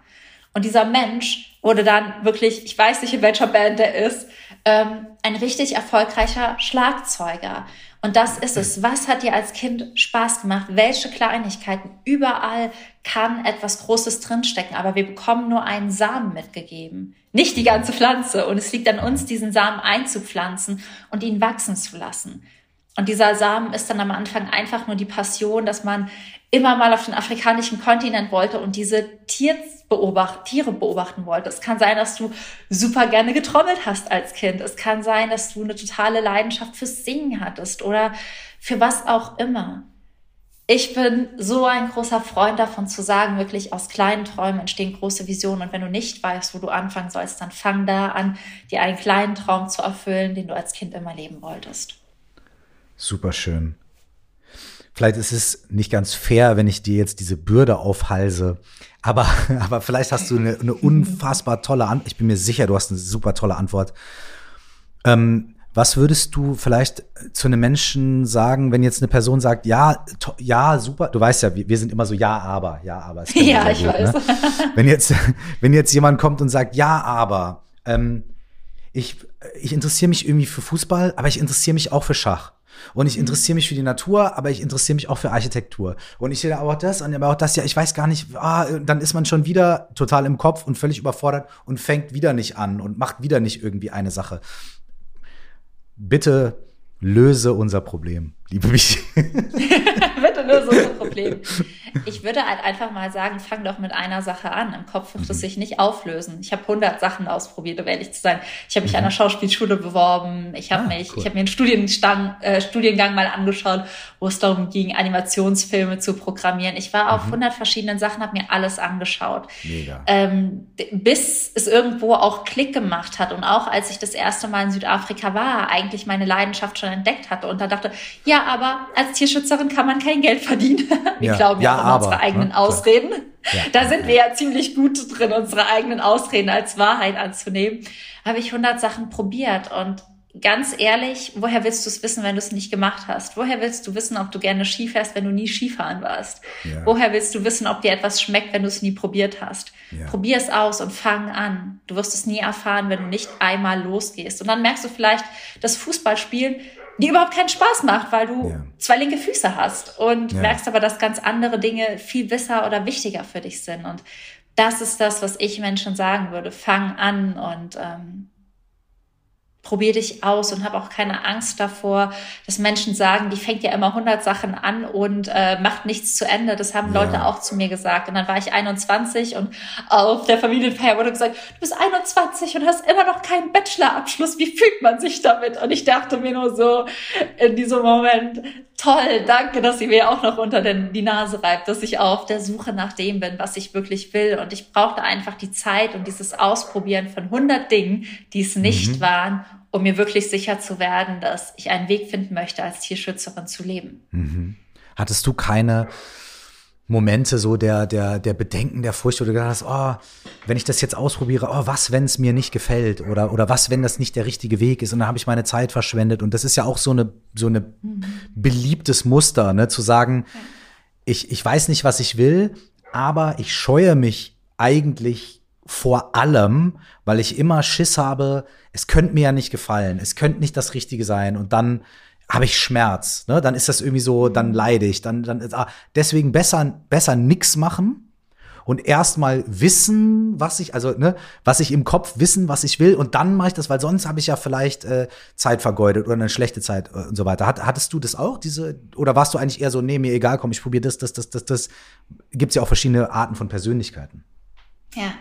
Und dieser Mensch wurde dann wirklich, ich weiß nicht, in welcher Band er ist, ähm, ein richtig erfolgreicher Schlagzeuger. Und das ist es. Was hat dir als Kind Spaß gemacht? Welche Kleinigkeiten? Überall kann etwas Großes drinstecken, aber wir bekommen nur einen Samen mitgegeben. Nicht die ganze Pflanze. Und es liegt an uns, diesen Samen einzupflanzen und ihn wachsen zu lassen. Und dieser Samen ist dann am Anfang einfach nur die Passion, dass man immer mal auf den afrikanischen Kontinent wollte und diese beobacht, Tiere beobachten wollte. Es kann sein, dass du super gerne getrommelt hast als Kind. Es kann sein, dass du eine totale Leidenschaft fürs Singen hattest oder für was auch immer. Ich bin so ein großer Freund davon zu sagen, wirklich aus kleinen Träumen entstehen große Visionen. Und wenn du nicht weißt, wo du anfangen sollst, dann fang da an, dir einen kleinen Traum zu erfüllen, den du als Kind immer leben wolltest. Super schön. Vielleicht ist es nicht ganz fair, wenn ich dir jetzt diese Bürde aufhalse. Aber, aber vielleicht hast du eine, eine unfassbar tolle Antwort. Ich bin mir sicher, du hast eine super tolle Antwort. Ähm, was würdest du vielleicht zu einem Menschen sagen, wenn jetzt eine Person sagt, ja, ja, super, du weißt ja, wir, sind immer so ja, aber, ja, aber. Ja, ich gut, weiß. Ne? Wenn jetzt, wenn jetzt jemand kommt und sagt, ja, aber, ähm, ich, ich interessiere mich irgendwie für Fußball, aber ich interessiere mich auch für Schach. Und ich mhm. interessiere mich für die Natur, aber ich interessiere mich auch für Architektur. Und ich sehe aber auch das und aber auch das, ja, ich weiß gar nicht, ah, dann ist man schon wieder total im Kopf und völlig überfordert und fängt wieder nicht an und macht wieder nicht irgendwie eine Sache. Bitte löse unser Problem, liebe mich. Bitte löse unser Problem. Ich würde halt einfach mal sagen, fang doch mit einer Sache an. Im Kopf wird es mhm. sich nicht auflösen. Ich habe 100 Sachen ausprobiert, um ehrlich zu sein. Ich habe mich mhm. an einer Schauspielschule beworben. Ich habe ah, mich, cool. ich habe mir einen Studiengang, äh, Studiengang mal angeschaut, wo es darum ging, Animationsfilme zu programmieren. Ich war auf mhm. 100 verschiedenen Sachen, habe mir alles angeschaut. Mega. Ähm, bis es irgendwo auch Klick gemacht hat und auch als ich das erste Mal in Südafrika war, eigentlich meine Leidenschaft schon entdeckt hatte und da dachte, ja, aber als Tierschützerin kann man kein Geld verdienen. Wir ja. glauben ja, ja an unsere eigenen ne? Ausreden. Ja. Da sind wir ja ziemlich gut drin, unsere eigenen Ausreden als Wahrheit anzunehmen. Habe ich 100 Sachen probiert und ganz ehrlich, woher willst du es wissen, wenn du es nicht gemacht hast? Woher willst du wissen, ob du gerne Ski fährst, wenn du nie Skifahren warst? Ja. Woher willst du wissen, ob dir etwas schmeckt, wenn du es nie probiert hast? Ja. Probier es aus und fang an. Du wirst es nie erfahren, wenn du nicht einmal losgehst. Und dann merkst du vielleicht, dass Fußballspielen dir überhaupt keinen Spaß macht, weil du ja. zwei linke Füße hast und merkst aber, dass ganz andere Dinge viel besser oder wichtiger für dich sind. Und das ist das, was ich Menschen sagen würde. Fang an und ähm, probier dich aus und habe auch keine Angst davor, dass Menschen sagen, die fängt ja immer 100 Sachen an und äh, macht nichts zu Ende. Das haben ja. Leute auch zu mir gesagt. Und dann war ich 21 und auf der Familienfeier wurde gesagt, du bist 21 und hast immer noch keinen Bachelorabschluss. Wie fühlt man sich damit? Und ich dachte mir nur so in diesem Moment, toll, danke, dass sie mir auch noch unter den, die Nase reibt, dass ich auf der Suche nach dem bin, was ich wirklich will. Und ich brauchte einfach die Zeit und dieses Ausprobieren von 100 Dingen, die es nicht mhm. waren, um mir wirklich sicher zu werden, dass ich einen Weg finden möchte, als Tierschützerin zu leben. Mhm. Hattest du keine Momente so der, der, der Bedenken, der Furcht, wo du gedacht hast, oh, wenn ich das jetzt ausprobiere, oh, was, wenn es mir nicht gefällt oder, oder was, wenn das nicht der richtige Weg ist und dann habe ich meine Zeit verschwendet und das ist ja auch so eine, so eine mhm. beliebtes Muster, ne, zu sagen, ich, ich weiß nicht, was ich will, aber ich scheue mich eigentlich vor allem, weil ich immer Schiss habe, es könnte mir ja nicht gefallen, es könnte nicht das Richtige sein und dann habe ich Schmerz, ne? Dann ist das irgendwie so, dann leide ich, dann, dann ah, deswegen besser, besser nix machen und erstmal wissen, was ich, also ne, was ich im Kopf wissen, was ich will, und dann mache ich das, weil sonst habe ich ja vielleicht äh, Zeit vergeudet oder eine schlechte Zeit äh, und so weiter. Hat, hattest du das auch, diese, oder warst du eigentlich eher so, nee, mir egal, komm, ich probiere das, das, das, das, das. Gibt es ja auch verschiedene Arten von Persönlichkeiten. Ja,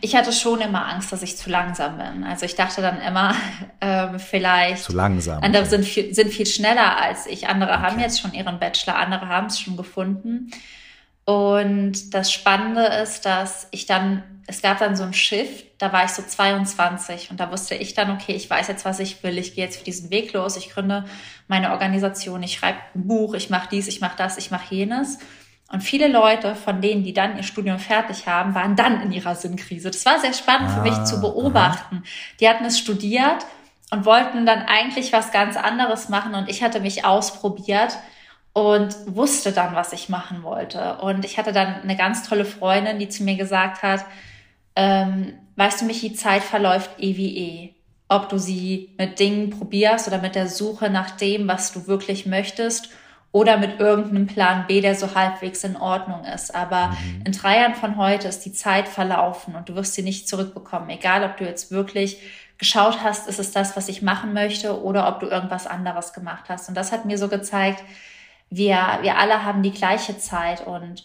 ich hatte schon immer Angst, dass ich zu langsam bin. Also ich dachte dann immer, ähm, vielleicht zu langsam. Andere okay. sind, viel, sind viel schneller als ich. Andere okay. haben jetzt schon ihren Bachelor, andere haben es schon gefunden. Und das Spannende ist, dass ich dann, es gab dann so ein Shift, da war ich so 22 und da wusste ich dann, okay, ich weiß jetzt, was ich will, ich gehe jetzt für diesen Weg los, ich gründe meine Organisation, ich schreibe ein Buch, ich mache dies, ich mache das, ich mache jenes. Und viele Leute von denen, die dann ihr Studium fertig haben, waren dann in ihrer Sinnkrise. Das war sehr spannend ah, für mich zu ah, beobachten. Aha. Die hatten es studiert und wollten dann eigentlich was ganz anderes machen und ich hatte mich ausprobiert und wusste dann, was ich machen wollte. Und ich hatte dann eine ganz tolle Freundin, die zu mir gesagt hat, ähm, weißt du, mich, die Zeit verläuft eh wie eh. Ob du sie mit Dingen probierst oder mit der Suche nach dem, was du wirklich möchtest oder mit irgendeinem Plan B, der so halbwegs in Ordnung ist. Aber mhm. in drei Jahren von heute ist die Zeit verlaufen und du wirst sie nicht zurückbekommen. Egal, ob du jetzt wirklich geschaut hast, ist es das, was ich machen möchte oder ob du irgendwas anderes gemacht hast. Und das hat mir so gezeigt, wir, wir alle haben die gleiche Zeit und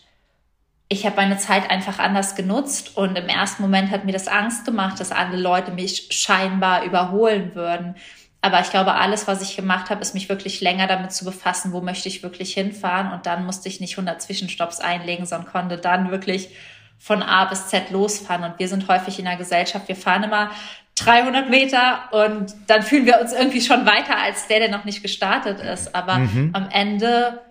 ich habe meine Zeit einfach anders genutzt und im ersten Moment hat mir das Angst gemacht, dass alle Leute mich scheinbar überholen würden. Aber ich glaube, alles, was ich gemacht habe, ist mich wirklich länger damit zu befassen, wo möchte ich wirklich hinfahren. Und dann musste ich nicht 100 Zwischenstopps einlegen, sondern konnte dann wirklich von A bis Z losfahren. Und wir sind häufig in der Gesellschaft, wir fahren immer 300 Meter und dann fühlen wir uns irgendwie schon weiter als der, der noch nicht gestartet ist. Aber mhm. am Ende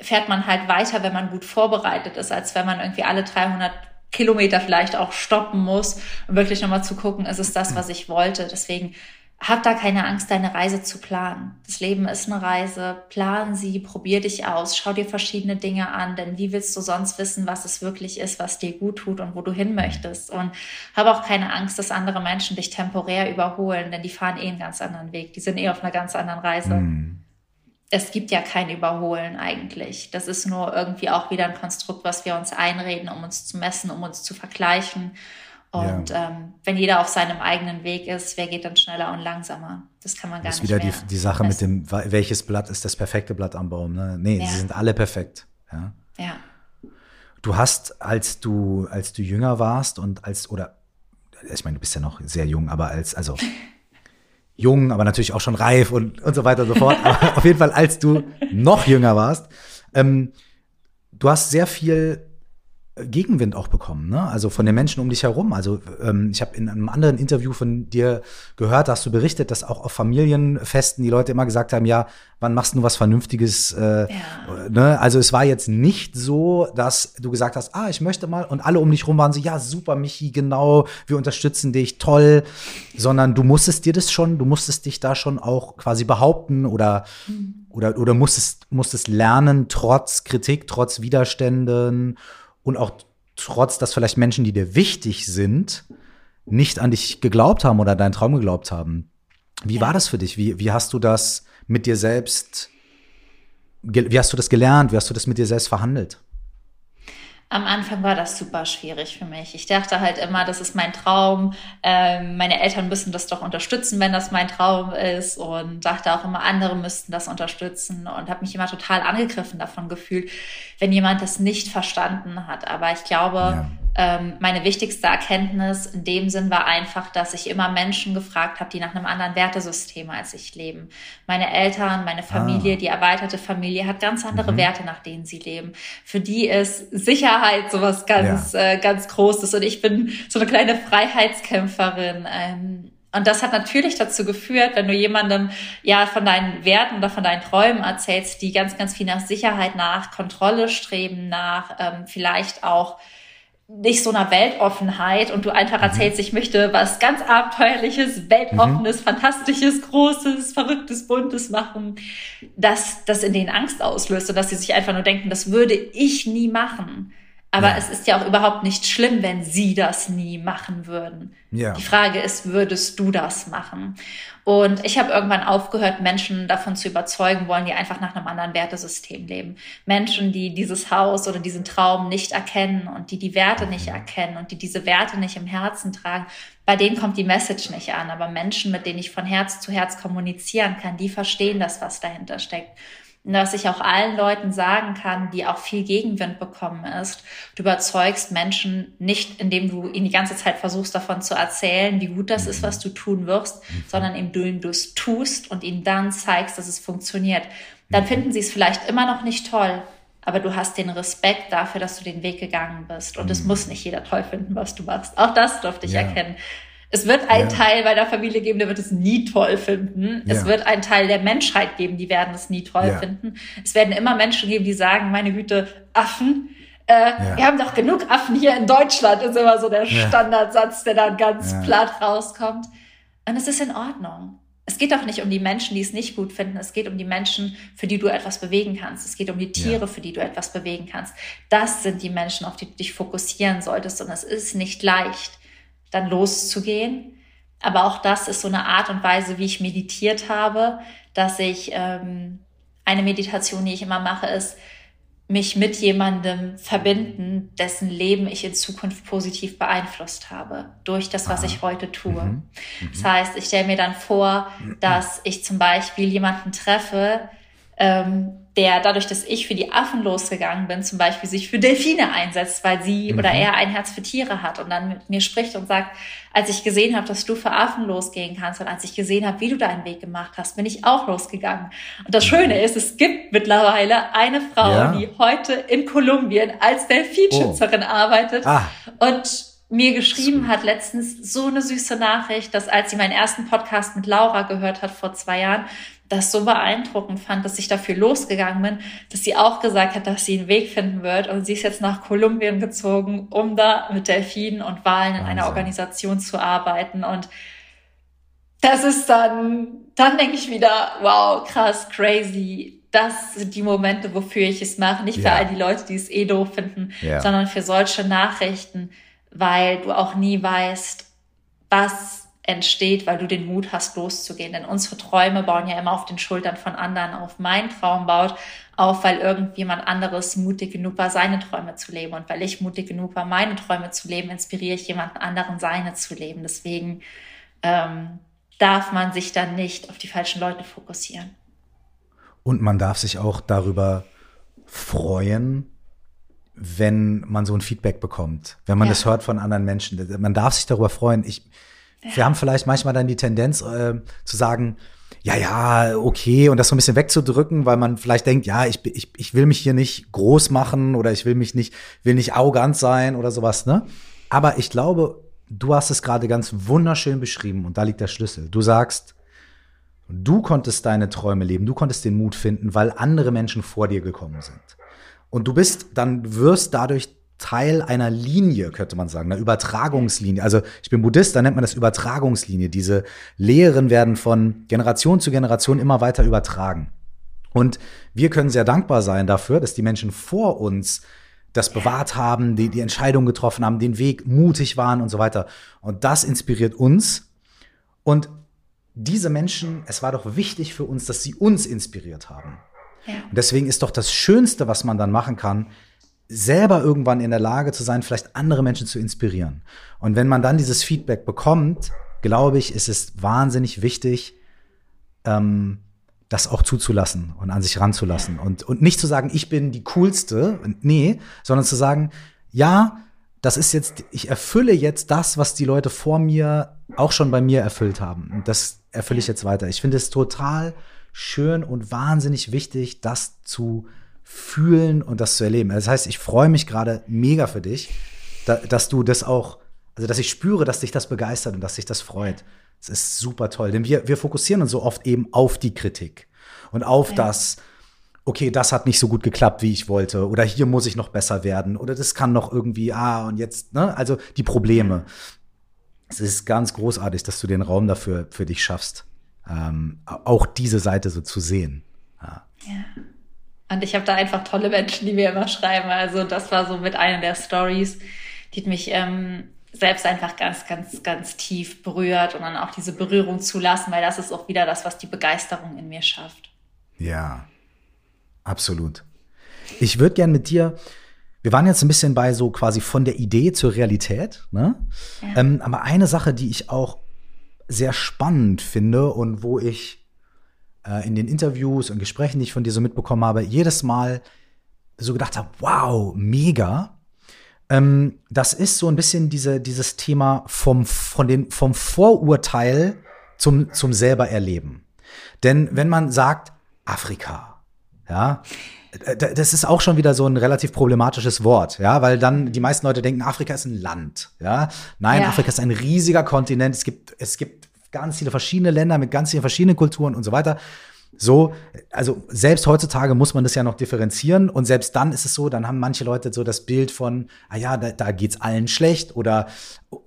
fährt man halt weiter, wenn man gut vorbereitet ist, als wenn man irgendwie alle 300 Kilometer vielleicht auch stoppen muss, um wirklich nochmal zu gucken, ist es das, was ich wollte. Deswegen hab da keine Angst, deine Reise zu planen. Das Leben ist eine Reise. Plan sie, probier dich aus, schau dir verschiedene Dinge an, denn wie willst du sonst wissen, was es wirklich ist, was dir gut tut und wo du hin möchtest? Und hab auch keine Angst, dass andere Menschen dich temporär überholen, denn die fahren eh einen ganz anderen Weg. Die sind eh auf einer ganz anderen Reise. Mhm. Es gibt ja kein Überholen eigentlich. Das ist nur irgendwie auch wieder ein Konstrukt, was wir uns einreden, um uns zu messen, um uns zu vergleichen und ja. ähm, wenn jeder auf seinem eigenen Weg ist, wer geht dann schneller und langsamer? Das kann man gar nicht. Das ist wieder die, die Sache mit dem, welches Blatt ist das perfekte Blatt am Baum? Ne? Nee, ja. sie sind alle perfekt. Ja. ja. Du hast, als du, als du jünger warst und als, oder ich meine, du bist ja noch sehr jung, aber als, also jung, aber natürlich auch schon reif und, und so weiter und so fort. aber auf jeden Fall, als du noch jünger warst, ähm, du hast sehr viel Gegenwind auch bekommen, ne? Also von den Menschen um dich herum. Also ähm, ich habe in einem anderen Interview von dir gehört, hast du berichtet, dass auch auf Familienfesten die Leute immer gesagt haben, ja, wann machst du was Vernünftiges? Äh, ja. ne? Also es war jetzt nicht so, dass du gesagt hast, ah, ich möchte mal, und alle um dich rum waren so, ja, super, Michi, genau, wir unterstützen dich, toll, sondern du musstest dir das schon, du musstest dich da schon auch quasi behaupten oder mhm. oder oder musstest musstest lernen trotz Kritik, trotz Widerständen und auch trotz, dass vielleicht Menschen, die dir wichtig sind, nicht an dich geglaubt haben oder deinen Traum geglaubt haben. Wie ja. war das für dich? Wie, wie hast du das mit dir selbst, wie hast du das gelernt? Wie hast du das mit dir selbst verhandelt? Am Anfang war das super schwierig für mich. Ich dachte halt immer, das ist mein Traum. Ähm, meine Eltern müssen das doch unterstützen, wenn das mein Traum ist. Und dachte auch immer, andere müssten das unterstützen. Und habe mich immer total angegriffen davon gefühlt, wenn jemand das nicht verstanden hat. Aber ich glaube, ja ähm, meine wichtigste Erkenntnis in dem Sinn war einfach, dass ich immer Menschen gefragt habe, die nach einem anderen Wertesystem als ich leben. Meine Eltern, meine Familie, ah. die erweiterte Familie hat ganz andere mhm. Werte, nach denen sie leben. Für die ist Sicherheit sowas ganz, ja. äh, ganz Großes und ich bin so eine kleine Freiheitskämpferin. Ähm, und das hat natürlich dazu geführt, wenn du jemandem ja von deinen Werten oder von deinen Träumen erzählst, die ganz, ganz viel nach Sicherheit, nach Kontrolle streben, nach ähm, vielleicht auch nicht so einer Weltoffenheit und du einfach mhm. erzählst, ich möchte was ganz Abenteuerliches, Weltoffenes, mhm. Fantastisches, Großes, Verrücktes, Buntes machen, dass das in denen Angst auslöst und dass sie sich einfach nur denken, das würde ich nie machen. Aber ja. es ist ja auch überhaupt nicht schlimm, wenn sie das nie machen würden. Ja. Die Frage ist, würdest du das machen? Und ich habe irgendwann aufgehört, Menschen davon zu überzeugen wollen, die einfach nach einem anderen Wertesystem leben. Menschen, die dieses Haus oder diesen Traum nicht erkennen und die die Werte nicht mhm. erkennen und die diese Werte nicht im Herzen tragen, bei denen kommt die Message nicht an. Aber Menschen, mit denen ich von Herz zu Herz kommunizieren kann, die verstehen das, was dahinter steckt was ich auch allen Leuten sagen kann, die auch viel Gegenwind bekommen ist. Du überzeugst Menschen nicht, indem du ihnen die ganze Zeit versuchst, davon zu erzählen, wie gut das ist, was du tun wirst, mhm. sondern indem du es tust und ihnen dann zeigst, dass es funktioniert. Dann mhm. finden sie es vielleicht immer noch nicht toll, aber du hast den Respekt dafür, dass du den Weg gegangen bist. Und es mhm. muss nicht jeder toll finden, was du machst. Auch das durfte ich ja. erkennen. Es wird einen ja. Teil bei der Familie geben, der wird es nie toll finden. Ja. Es wird einen Teil der Menschheit geben, die werden es nie toll ja. finden. Es werden immer Menschen geben, die sagen, meine Güte, Affen. Äh, Wir haben doch genug Affen hier in Deutschland, ist immer so der Standardsatz, der dann ganz platt rauskommt. Und es ist in Ordnung. Es geht doch nicht um die Menschen, die es nicht gut finden. Es geht um die Menschen, für die du etwas bewegen kannst. Es geht um die Tiere, ja. für die du etwas bewegen kannst. Das sind die Menschen, auf die du dich fokussieren solltest. Und es ist nicht leicht dann loszugehen. Aber auch das ist so eine Art und Weise, wie ich meditiert habe, dass ich ähm, eine Meditation, die ich immer mache, ist, mich mit jemandem verbinden, dessen Leben ich in Zukunft positiv beeinflusst habe, durch das, was Aha. ich heute tue. Mhm. Mhm. Das heißt, ich stelle mir dann vor, dass ich zum Beispiel jemanden treffe, ähm, der dadurch, dass ich für die Affen losgegangen bin, zum Beispiel sich für Delfine einsetzt, weil sie mhm. oder er ein Herz für Tiere hat und dann mit mir spricht und sagt, als ich gesehen habe, dass du für Affen losgehen kannst und als ich gesehen habe, wie du deinen Weg gemacht hast, bin ich auch losgegangen. Und das Schöne ist, es gibt mittlerweile eine Frau, ja. die heute in Kolumbien als Delfinschützerin oh. arbeitet ah. und mir geschrieben hat letztens so eine süße Nachricht, dass als sie meinen ersten Podcast mit Laura gehört hat vor zwei Jahren, das so beeindruckend fand, dass ich dafür losgegangen bin, dass sie auch gesagt hat, dass sie einen Weg finden wird. Und sie ist jetzt nach Kolumbien gezogen, um da mit Delfinen und Wahlen in einer Organisation zu arbeiten. Und das ist dann, dann denke ich wieder, wow, krass, crazy. Das sind die Momente, wofür ich es mache. Nicht für ja. all die Leute, die es eh doof finden, ja. sondern für solche Nachrichten, weil du auch nie weißt, was entsteht, weil du den Mut hast, loszugehen. Denn unsere Träume bauen ja immer auf den Schultern von anderen auf. Mein Traum baut auf, weil irgendjemand anderes mutig genug war, seine Träume zu leben. Und weil ich mutig genug war, meine Träume zu leben, inspiriere ich jemanden anderen, seine zu leben. Deswegen ähm, darf man sich dann nicht auf die falschen Leute fokussieren. Und man darf sich auch darüber freuen, wenn man so ein Feedback bekommt, wenn man ja. das hört von anderen Menschen. Man darf sich darüber freuen. Ich, Wir haben vielleicht manchmal dann die Tendenz äh, zu sagen, ja, ja, okay, und das so ein bisschen wegzudrücken, weil man vielleicht denkt, ja, ich, ich, ich will mich hier nicht groß machen oder ich will mich nicht, will nicht arrogant sein oder sowas, ne? Aber ich glaube, du hast es gerade ganz wunderschön beschrieben und da liegt der Schlüssel. Du sagst, du konntest deine Träume leben, du konntest den Mut finden, weil andere Menschen vor dir gekommen sind. Und du bist, dann wirst dadurch Teil einer Linie, könnte man sagen, einer Übertragungslinie. Also ich bin Buddhist, da nennt man das Übertragungslinie. Diese Lehren werden von Generation zu Generation immer weiter übertragen. Und wir können sehr dankbar sein dafür, dass die Menschen vor uns das bewahrt haben, die, die Entscheidung getroffen haben, den Weg mutig waren und so weiter. Und das inspiriert uns. Und diese Menschen, es war doch wichtig für uns, dass sie uns inspiriert haben. Ja. Und deswegen ist doch das Schönste, was man dann machen kann, selber irgendwann in der Lage zu sein, vielleicht andere Menschen zu inspirieren. Und wenn man dann dieses Feedback bekommt, glaube ich, ist es wahnsinnig wichtig, ähm, das auch zuzulassen und an sich ranzulassen. Und, und nicht zu sagen, ich bin die coolste, nee, sondern zu sagen, ja, das ist jetzt, ich erfülle jetzt das, was die Leute vor mir auch schon bei mir erfüllt haben. Und das erfülle ich jetzt weiter. Ich finde es total schön und wahnsinnig wichtig, das zu fühlen und das zu erleben. Das heißt, ich freue mich gerade mega für dich, da, dass du das auch, also dass ich spüre, dass dich das begeistert und dass dich das freut. Das ist super toll, denn wir, wir fokussieren uns so oft eben auf die Kritik und auf ja. das, okay, das hat nicht so gut geklappt, wie ich wollte, oder hier muss ich noch besser werden, oder das kann noch irgendwie, ah, und jetzt, ne, also die Probleme. Es ist ganz großartig, dass du den Raum dafür für dich schaffst, ähm, auch diese Seite so zu sehen. Ja. ja. Und ich habe da einfach tolle Menschen, die mir immer schreiben. Also das war so mit einer der Stories, die mich ähm, selbst einfach ganz, ganz, ganz tief berührt und dann auch diese Berührung zulassen, weil das ist auch wieder das, was die Begeisterung in mir schafft. Ja, absolut. Ich würde gern mit dir, wir waren jetzt ein bisschen bei so quasi von der Idee zur Realität, ne? Ja. Ähm, aber eine Sache, die ich auch sehr spannend finde und wo ich äh, in den Interviews und Gesprächen, die ich von dir so mitbekommen habe, jedes Mal so gedacht habe, wow, mega. Ähm, das ist so ein bisschen diese, dieses Thema vom, von den, vom Vorurteil zum, zum selber erleben. Denn wenn man sagt, Afrika, ja, das ist auch schon wieder so ein relativ problematisches Wort, ja, weil dann die meisten Leute denken, Afrika ist ein Land, ja. Nein, ja. Afrika ist ein riesiger Kontinent. Es gibt, es gibt ganz viele verschiedene Länder mit ganz vielen verschiedenen Kulturen und so weiter. So, also selbst heutzutage muss man das ja noch differenzieren und selbst dann ist es so, dann haben manche Leute so das Bild von, ah ja, da, da geht's allen schlecht oder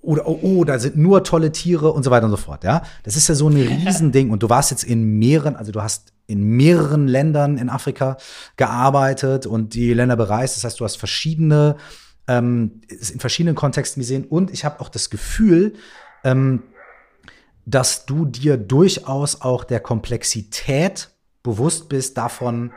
oder oh, oh, da sind nur tolle Tiere und so weiter und so fort, ja. Das ist ja so ein Riesending und du warst jetzt in mehreren, also du hast in mehreren Ländern in Afrika gearbeitet und die Länder bereist. Das heißt, du hast verschiedene ähm, in verschiedenen Kontexten gesehen und ich habe auch das Gefühl, ähm, dass du dir durchaus auch der Komplexität bewusst bist davon,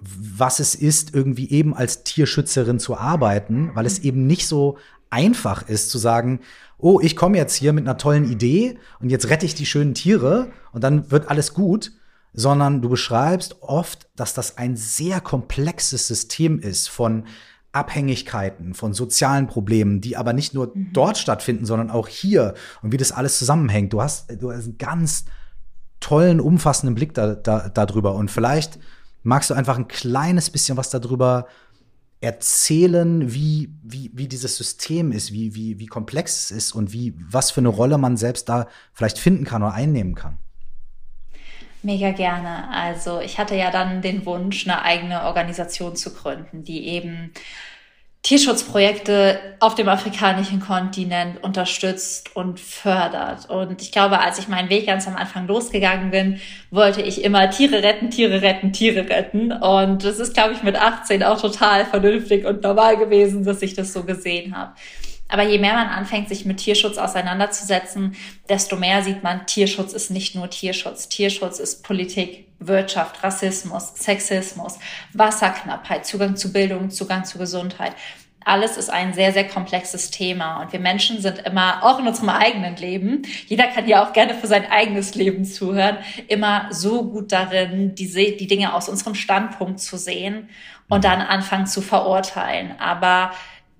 was es ist, irgendwie eben als Tierschützerin zu arbeiten, weil es eben nicht so einfach ist zu sagen, oh, ich komme jetzt hier mit einer tollen Idee und jetzt rette ich die schönen Tiere und dann wird alles gut, sondern du beschreibst oft, dass das ein sehr komplexes System ist von Abhängigkeiten, von sozialen Problemen, die aber nicht nur mhm. dort stattfinden, sondern auch hier und wie das alles zusammenhängt. Du hast, du hast einen ganz tollen, umfassenden Blick da, da, darüber. Und vielleicht magst du einfach ein kleines bisschen was darüber erzählen, wie, wie, wie dieses System ist, wie, wie, wie komplex es ist und wie, was für eine Rolle man selbst da vielleicht finden kann oder einnehmen kann. Mega gerne. Also ich hatte ja dann den Wunsch, eine eigene Organisation zu gründen, die eben Tierschutzprojekte auf dem afrikanischen Kontinent unterstützt und fördert. Und ich glaube, als ich meinen Weg ganz am Anfang losgegangen bin, wollte ich immer Tiere retten, Tiere retten, Tiere retten. Und das ist, glaube ich, mit 18 auch total vernünftig und normal gewesen, dass ich das so gesehen habe. Aber je mehr man anfängt, sich mit Tierschutz auseinanderzusetzen, desto mehr sieht man, Tierschutz ist nicht nur Tierschutz. Tierschutz ist Politik, Wirtschaft, Rassismus, Sexismus, Wasserknappheit, Zugang zu Bildung, Zugang zu Gesundheit. Alles ist ein sehr, sehr komplexes Thema und wir Menschen sind immer, auch in unserem eigenen Leben, jeder kann ja auch gerne für sein eigenes Leben zuhören, immer so gut darin, die, die Dinge aus unserem Standpunkt zu sehen und dann anfangen zu verurteilen. Aber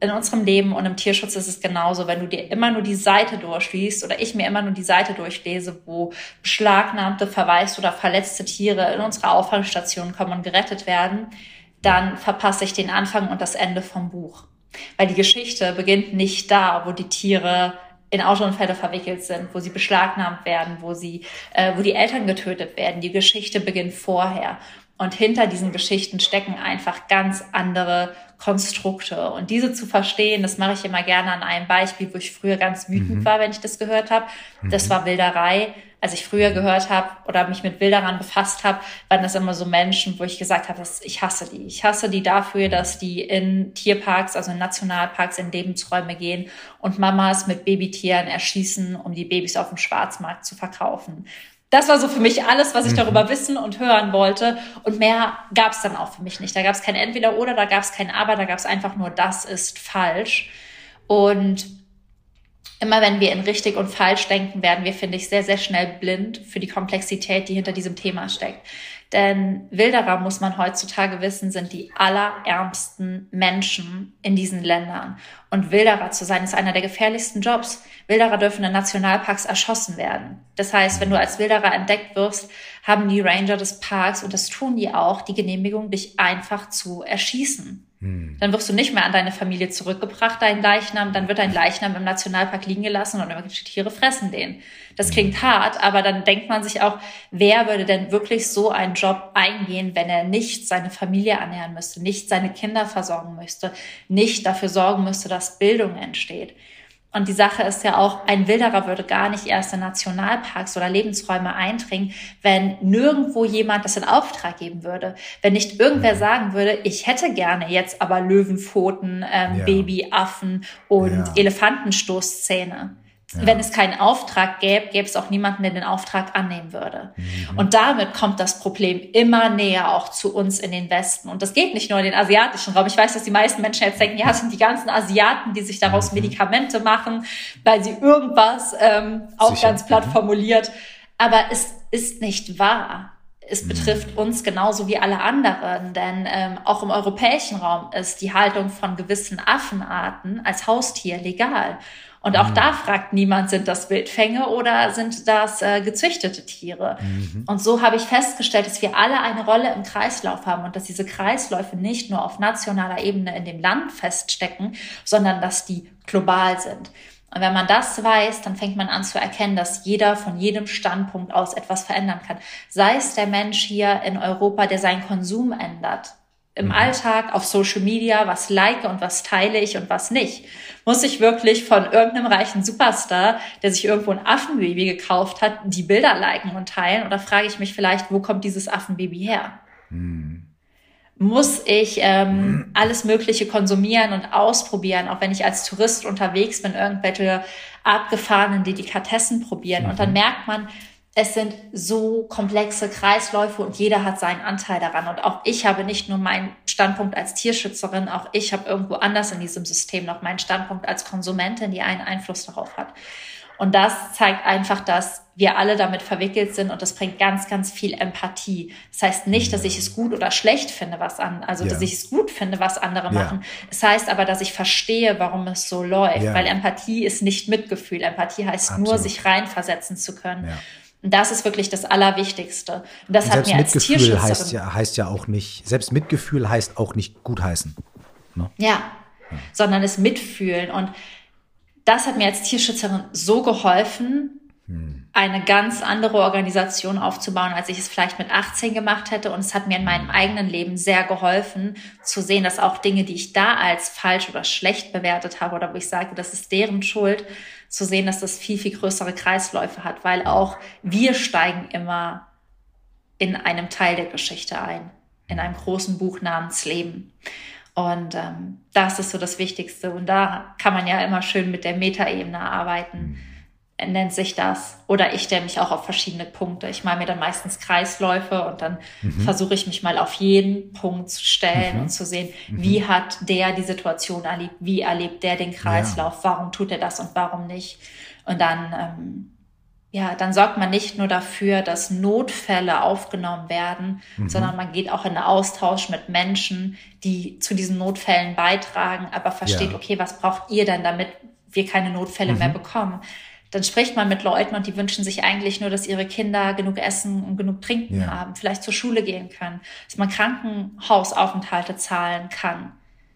in unserem Leben und im Tierschutz ist es genauso, wenn du dir immer nur die Seite durchliest oder ich mir immer nur die Seite durchlese, wo beschlagnahmte, verwaiste oder verletzte Tiere in unsere Auffangstation kommen und gerettet werden, dann verpasse ich den Anfang und das Ende vom Buch. Weil die Geschichte beginnt nicht da, wo die Tiere in Autounfälle verwickelt sind, wo sie beschlagnahmt werden, wo sie, äh, wo die Eltern getötet werden. Die Geschichte beginnt vorher. Und hinter diesen Geschichten stecken einfach ganz andere Konstrukte. Und diese zu verstehen, das mache ich immer gerne an einem Beispiel, wo ich früher ganz wütend mhm. war, wenn ich das gehört habe. Das mhm. war Wilderei. Als ich früher gehört habe oder mich mit Wilderern befasst habe, waren das immer so Menschen, wo ich gesagt habe, ich hasse die. Ich hasse die dafür, dass die in Tierparks, also in Nationalparks, in Lebensräume gehen und Mamas mit Babytieren erschießen, um die Babys auf dem Schwarzmarkt zu verkaufen das war so für mich alles, was ich mhm. darüber wissen und hören wollte. Und mehr gab es dann auch für mich nicht. Da gab es kein Entweder oder, da gab es kein Aber, da gab es einfach nur, das ist falsch. Und immer wenn wir in richtig und falsch denken, werden wir, finde ich, sehr, sehr schnell blind für die Komplexität, die hinter diesem Thema steckt. Denn Wilderer, muss man heutzutage wissen, sind die allerärmsten Menschen in diesen Ländern. Und Wilderer zu sein, ist einer der gefährlichsten Jobs. Wilderer dürfen in Nationalparks erschossen werden. Das heißt, wenn du als Wilderer entdeckt wirst, haben die Ranger des Parks, und das tun die auch, die Genehmigung, dich einfach zu erschießen. Hm. Dann wirst du nicht mehr an deine Familie zurückgebracht, dein Leichnam, dann wird dein Leichnam im Nationalpark liegen gelassen und irgendwelche Tiere fressen den. Das hm. klingt hart, aber dann denkt man sich auch, wer würde denn wirklich so einen Job eingehen, wenn er nicht seine Familie ernähren müsste, nicht seine Kinder versorgen müsste, nicht dafür sorgen müsste, dass Bildung entsteht. Und die Sache ist ja auch, ein Wilderer würde gar nicht erst in Nationalparks oder Lebensräume eindringen, wenn nirgendwo jemand das in Auftrag geben würde. Wenn nicht irgendwer mhm. sagen würde, ich hätte gerne jetzt aber Löwenpfoten, ähm, ja. Babyaffen und ja. Elefantenstoßzähne. Ja. Wenn es keinen Auftrag gäbe, gäbe es auch niemanden, der den Auftrag annehmen würde. Mhm. Und damit kommt das Problem immer näher auch zu uns in den Westen. Und das geht nicht nur in den asiatischen Raum. Ich weiß, dass die meisten Menschen jetzt denken, ja, es sind die ganzen Asiaten, die sich daraus mhm. Medikamente machen, weil sie irgendwas ähm, auch Sicher. ganz platt mhm. formuliert. Aber es ist nicht wahr. Es mhm. betrifft uns genauso wie alle anderen, denn ähm, auch im europäischen Raum ist die Haltung von gewissen Affenarten als Haustier legal. Und auch mhm. da fragt niemand, sind das Wildfänge oder sind das äh, gezüchtete Tiere? Mhm. Und so habe ich festgestellt, dass wir alle eine Rolle im Kreislauf haben und dass diese Kreisläufe nicht nur auf nationaler Ebene in dem Land feststecken, sondern dass die global sind. Und wenn man das weiß, dann fängt man an zu erkennen, dass jeder von jedem Standpunkt aus etwas verändern kann. Sei es der Mensch hier in Europa, der seinen Konsum ändert, im mhm. Alltag, auf Social Media, was like und was teile ich und was nicht. Muss ich wirklich von irgendeinem reichen Superstar, der sich irgendwo ein Affenbaby gekauft hat, die Bilder liken und teilen? Oder frage ich mich vielleicht, wo kommt dieses Affenbaby her? Mhm. Muss ich ähm, alles Mögliche konsumieren und ausprobieren, auch wenn ich als Tourist unterwegs bin, irgendwelche abgefahrenen Delikatessen probieren? Mhm. Und dann mhm. merkt man, es sind so komplexe Kreisläufe und jeder hat seinen Anteil daran. Und auch ich habe nicht nur meinen Standpunkt als Tierschützerin, auch ich habe irgendwo anders in diesem System noch meinen Standpunkt als Konsumentin, die einen Einfluss darauf hat. Und das zeigt einfach, dass wir alle damit verwickelt sind und das bringt ganz, ganz viel Empathie. Das heißt nicht, dass ich es gut oder schlecht finde, was an, also ja. dass ich es gut finde, was andere ja. machen. Es heißt aber, dass ich verstehe, warum es so läuft, ja. weil Empathie ist nicht Mitgefühl. Empathie heißt Absolut. nur, sich reinversetzen zu können. Und das ist wirklich das Allerwichtigste. Und das und hat mir als Mitgefühl heißt ja, heißt ja auch nicht, selbst Mitgefühl heißt auch nicht gutheißen. Ne? Ja, ja, sondern es mitfühlen. Und das hat mir als Tierschützerin so geholfen, hm. Eine ganz andere Organisation aufzubauen, als ich es vielleicht mit 18 gemacht hätte. Und es hat mir in meinem eigenen Leben sehr geholfen, zu sehen, dass auch Dinge, die ich da als falsch oder schlecht bewertet habe oder wo ich sage, das ist deren Schuld, zu sehen, dass das viel, viel größere Kreisläufe hat, weil auch wir steigen immer in einem Teil der Geschichte ein, in einem großen Buch namens Leben. Und ähm, das ist so das Wichtigste. Und da kann man ja immer schön mit der Metaebene arbeiten. Nennt sich das. Oder ich stelle mich auch auf verschiedene Punkte. Ich mache mir dann meistens Kreisläufe und dann mhm. versuche ich mich mal auf jeden Punkt zu stellen mhm. und zu sehen, mhm. wie hat der die Situation erlebt, wie erlebt der den Kreislauf, ja. warum tut er das und warum nicht. Und dann, ähm, ja, dann sorgt man nicht nur dafür, dass Notfälle aufgenommen werden, mhm. sondern man geht auch in einen Austausch mit Menschen, die zu diesen Notfällen beitragen, aber versteht, ja. okay, was braucht ihr denn, damit wir keine Notfälle mehr mhm. bekommen? Dann spricht man mit Leuten und die wünschen sich eigentlich nur, dass ihre Kinder genug Essen und genug Trinken ja. haben, vielleicht zur Schule gehen können, dass man Krankenhausaufenthalte zahlen kann.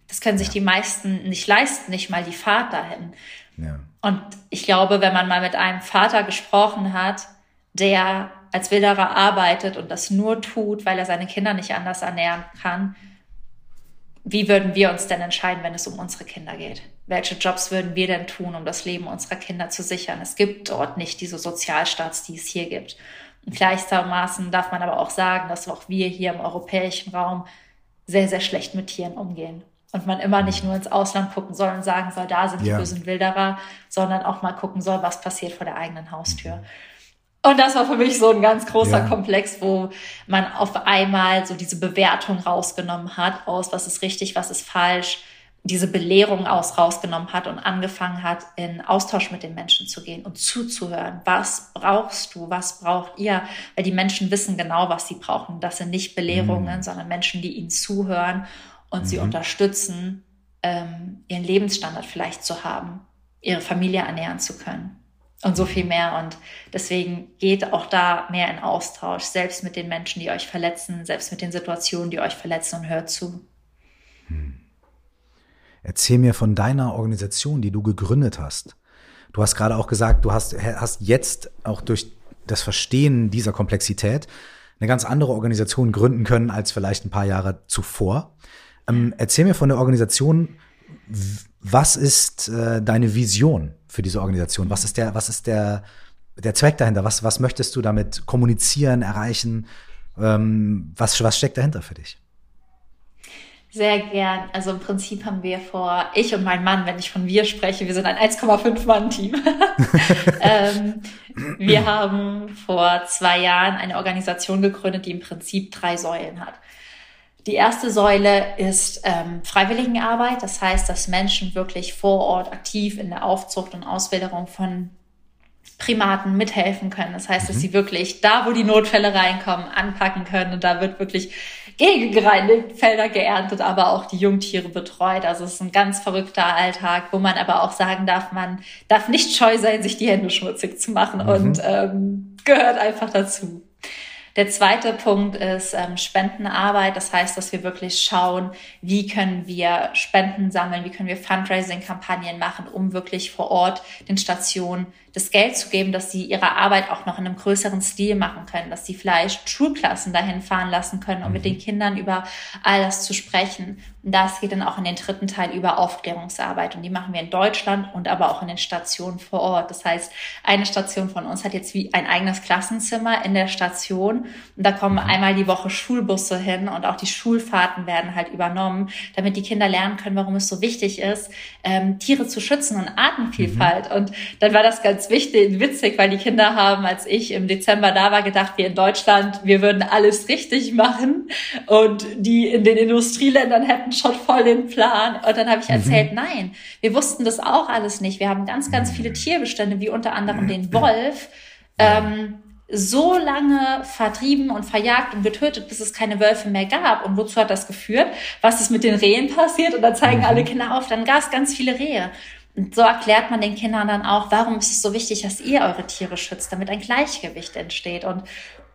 Das können sich ja. die meisten nicht leisten, nicht mal die Fahrt dahin. Ja. Und ich glaube, wenn man mal mit einem Vater gesprochen hat, der als Wilderer arbeitet und das nur tut, weil er seine Kinder nicht anders ernähren kann, wie würden wir uns denn entscheiden, wenn es um unsere Kinder geht? Welche Jobs würden wir denn tun, um das Leben unserer Kinder zu sichern? Es gibt dort nicht diese Sozialstaats, die es hier gibt. Und gleichermaßen darf man aber auch sagen, dass auch wir hier im europäischen Raum sehr, sehr schlecht mit Tieren umgehen. Und man immer nicht nur ins Ausland gucken soll und sagen soll, da sind die ja. bösen Wilderer, sondern auch mal gucken soll, was passiert vor der eigenen Haustür. Und das war für mich so ein ganz großer ja. Komplex, wo man auf einmal so diese Bewertung rausgenommen hat aus, was ist richtig, was ist falsch, diese Belehrung aus rausgenommen hat und angefangen hat, in Austausch mit den Menschen zu gehen und zuzuhören. Was brauchst du? Was braucht ihr? Weil die Menschen wissen genau, was sie brauchen. Das sind nicht Belehrungen, mhm. sondern Menschen, die ihnen zuhören und mhm. sie unterstützen, ähm, ihren Lebensstandard vielleicht zu haben, ihre Familie ernähren zu können und so viel mehr. Und deswegen geht auch da mehr in Austausch, selbst mit den Menschen, die euch verletzen, selbst mit den Situationen, die euch verletzen und hört zu. Hm. Erzähl mir von deiner Organisation, die du gegründet hast. Du hast gerade auch gesagt, du hast, hast jetzt auch durch das Verstehen dieser Komplexität eine ganz andere Organisation gründen können als vielleicht ein paar Jahre zuvor. Ähm, erzähl mir von der Organisation, was ist äh, deine Vision für diese Organisation? Was ist der, was ist der, der Zweck dahinter? Was, was möchtest du damit kommunizieren, erreichen? Ähm, was, was steckt dahinter für dich? Sehr gern. Also im Prinzip haben wir vor, ich und mein Mann, wenn ich von wir spreche, wir sind ein 1,5 Mann-Team. ähm, wir haben vor zwei Jahren eine Organisation gegründet, die im Prinzip drei Säulen hat. Die erste Säule ist ähm, Freiwilligenarbeit. Das heißt, dass Menschen wirklich vor Ort aktiv in der Aufzucht und Auswilderung von Primaten mithelfen können. Das heißt, dass mhm. sie wirklich da, wo die Notfälle reinkommen, anpacken können und da wird wirklich gegengereinigt, Felder geerntet, aber auch die Jungtiere betreut. Also es ist ein ganz verrückter Alltag, wo man aber auch sagen darf, man darf nicht scheu sein, sich die Hände schmutzig zu machen mhm. und ähm, gehört einfach dazu. Der zweite Punkt ist ähm, Spendenarbeit. Das heißt, dass wir wirklich schauen, wie können wir Spenden sammeln, wie können wir Fundraising-Kampagnen machen, um wirklich vor Ort den Stationen das Geld zu geben, dass sie ihre Arbeit auch noch in einem größeren Stil machen können, dass sie vielleicht Schulklassen dahin fahren lassen können, um mhm. mit den Kindern über all das zu sprechen. Und das geht dann auch in den dritten Teil über Aufklärungsarbeit. Und die machen wir in Deutschland und aber auch in den Stationen vor Ort. Das heißt, eine Station von uns hat jetzt wie ein eigenes Klassenzimmer in der Station. Und da kommen mhm. einmal die Woche Schulbusse hin und auch die Schulfahrten werden halt übernommen, damit die Kinder lernen können, warum es so wichtig ist, ähm, Tiere zu schützen und Artenvielfalt. Mhm. Und dann war das ganz wichtig, witzig, weil die Kinder haben, als ich im Dezember da war, gedacht, wir in Deutschland, wir würden alles richtig machen und die in den Industrieländern hätten schon voll den Plan. Und dann habe ich erzählt, mhm. nein, wir wussten das auch alles nicht. Wir haben ganz, ganz viele Tierbestände, wie unter anderem den Wolf. Ähm, so lange vertrieben und verjagt und getötet, bis es keine Wölfe mehr gab. Und wozu hat das geführt? Was ist mit den Rehen passiert? Und da zeigen mhm. alle Kinder auf, dann gab es ganz viele Rehe. Und so erklärt man den Kindern dann auch, warum ist es so wichtig, dass ihr eure Tiere schützt, damit ein Gleichgewicht entsteht. Und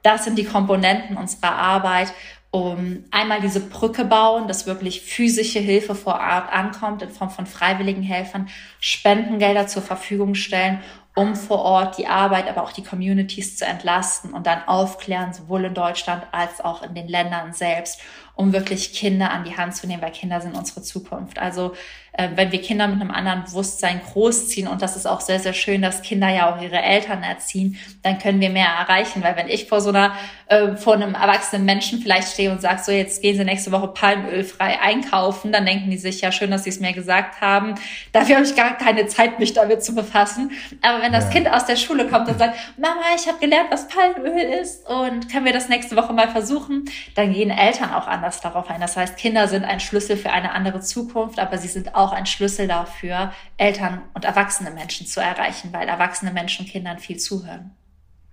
das sind die Komponenten unserer Arbeit, um einmal diese Brücke bauen, dass wirklich physische Hilfe vor Ort ankommt in Form von freiwilligen Helfern, Spendengelder zur Verfügung stellen, um vor Ort die Arbeit, aber auch die Communities zu entlasten und dann aufklären, sowohl in Deutschland als auch in den Ländern selbst, um wirklich Kinder an die Hand zu nehmen, weil Kinder sind unsere Zukunft. Also äh, wenn wir Kinder mit einem anderen Bewusstsein großziehen, und das ist auch sehr, sehr schön, dass Kinder ja auch ihre Eltern erziehen, dann können wir mehr erreichen. Weil wenn ich vor so einer, äh, vor einem erwachsenen Menschen vielleicht stehe und sage, so jetzt gehen sie nächste Woche palmölfrei einkaufen, dann denken die sich, ja schön, dass sie es mir gesagt haben. Dafür habe ich gar keine Zeit, mich damit zu befassen. Aber wenn das ja. Kind aus der Schule kommt und sagt, Mama, ich habe gelernt, was Palmöl ist und können wir das nächste Woche mal versuchen, dann gehen Eltern auch anders darauf ein. Das heißt, Kinder sind ein Schlüssel für eine andere Zukunft, aber sie sind auch ein Schlüssel dafür, Eltern und erwachsene Menschen zu erreichen, weil erwachsene Menschen Kindern viel zuhören.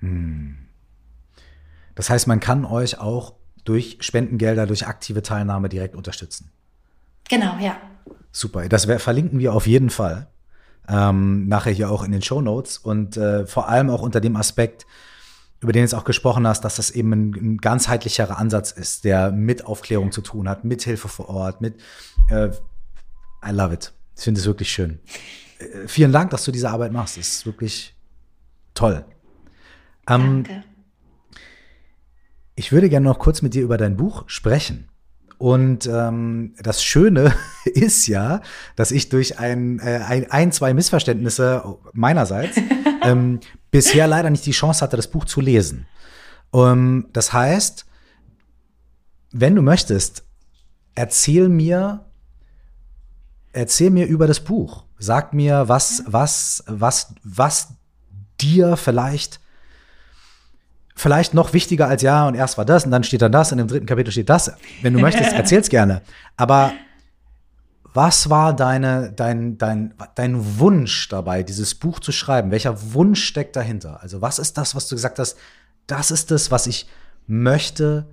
Hm. Das heißt, man kann euch auch durch Spendengelder, durch aktive Teilnahme direkt unterstützen. Genau, ja. Super, das verlinken wir auf jeden Fall. Ähm, nachher hier auch in den Show Notes und äh, vor allem auch unter dem Aspekt, über den du jetzt auch gesprochen hast, dass das eben ein, ein ganzheitlicherer Ansatz ist, der mit Aufklärung zu tun hat, mit Hilfe vor Ort, mit äh, I love it. Ich finde es wirklich schön. Äh, vielen Dank, dass du diese Arbeit machst. Das ist wirklich toll. Ähm, Danke. Ich würde gerne noch kurz mit dir über dein Buch sprechen. Und ähm, das Schöne ist ja, dass ich durch ein, äh, ein, ein zwei Missverständnisse meinerseits ähm, bisher leider nicht die Chance hatte, das Buch zu lesen. Um, ähm, das heißt, wenn du möchtest, erzähl mir erzähl mir über das Buch. Sag mir, was, was, was, was dir vielleicht, vielleicht noch wichtiger als ja und erst war das und dann steht dann das und im dritten Kapitel steht das. Wenn du möchtest, erzähl's gerne. Aber was war deine, dein, dein, dein Wunsch dabei, dieses Buch zu schreiben? Welcher Wunsch steckt dahinter? Also was ist das, was du gesagt hast? Das ist das, was ich möchte,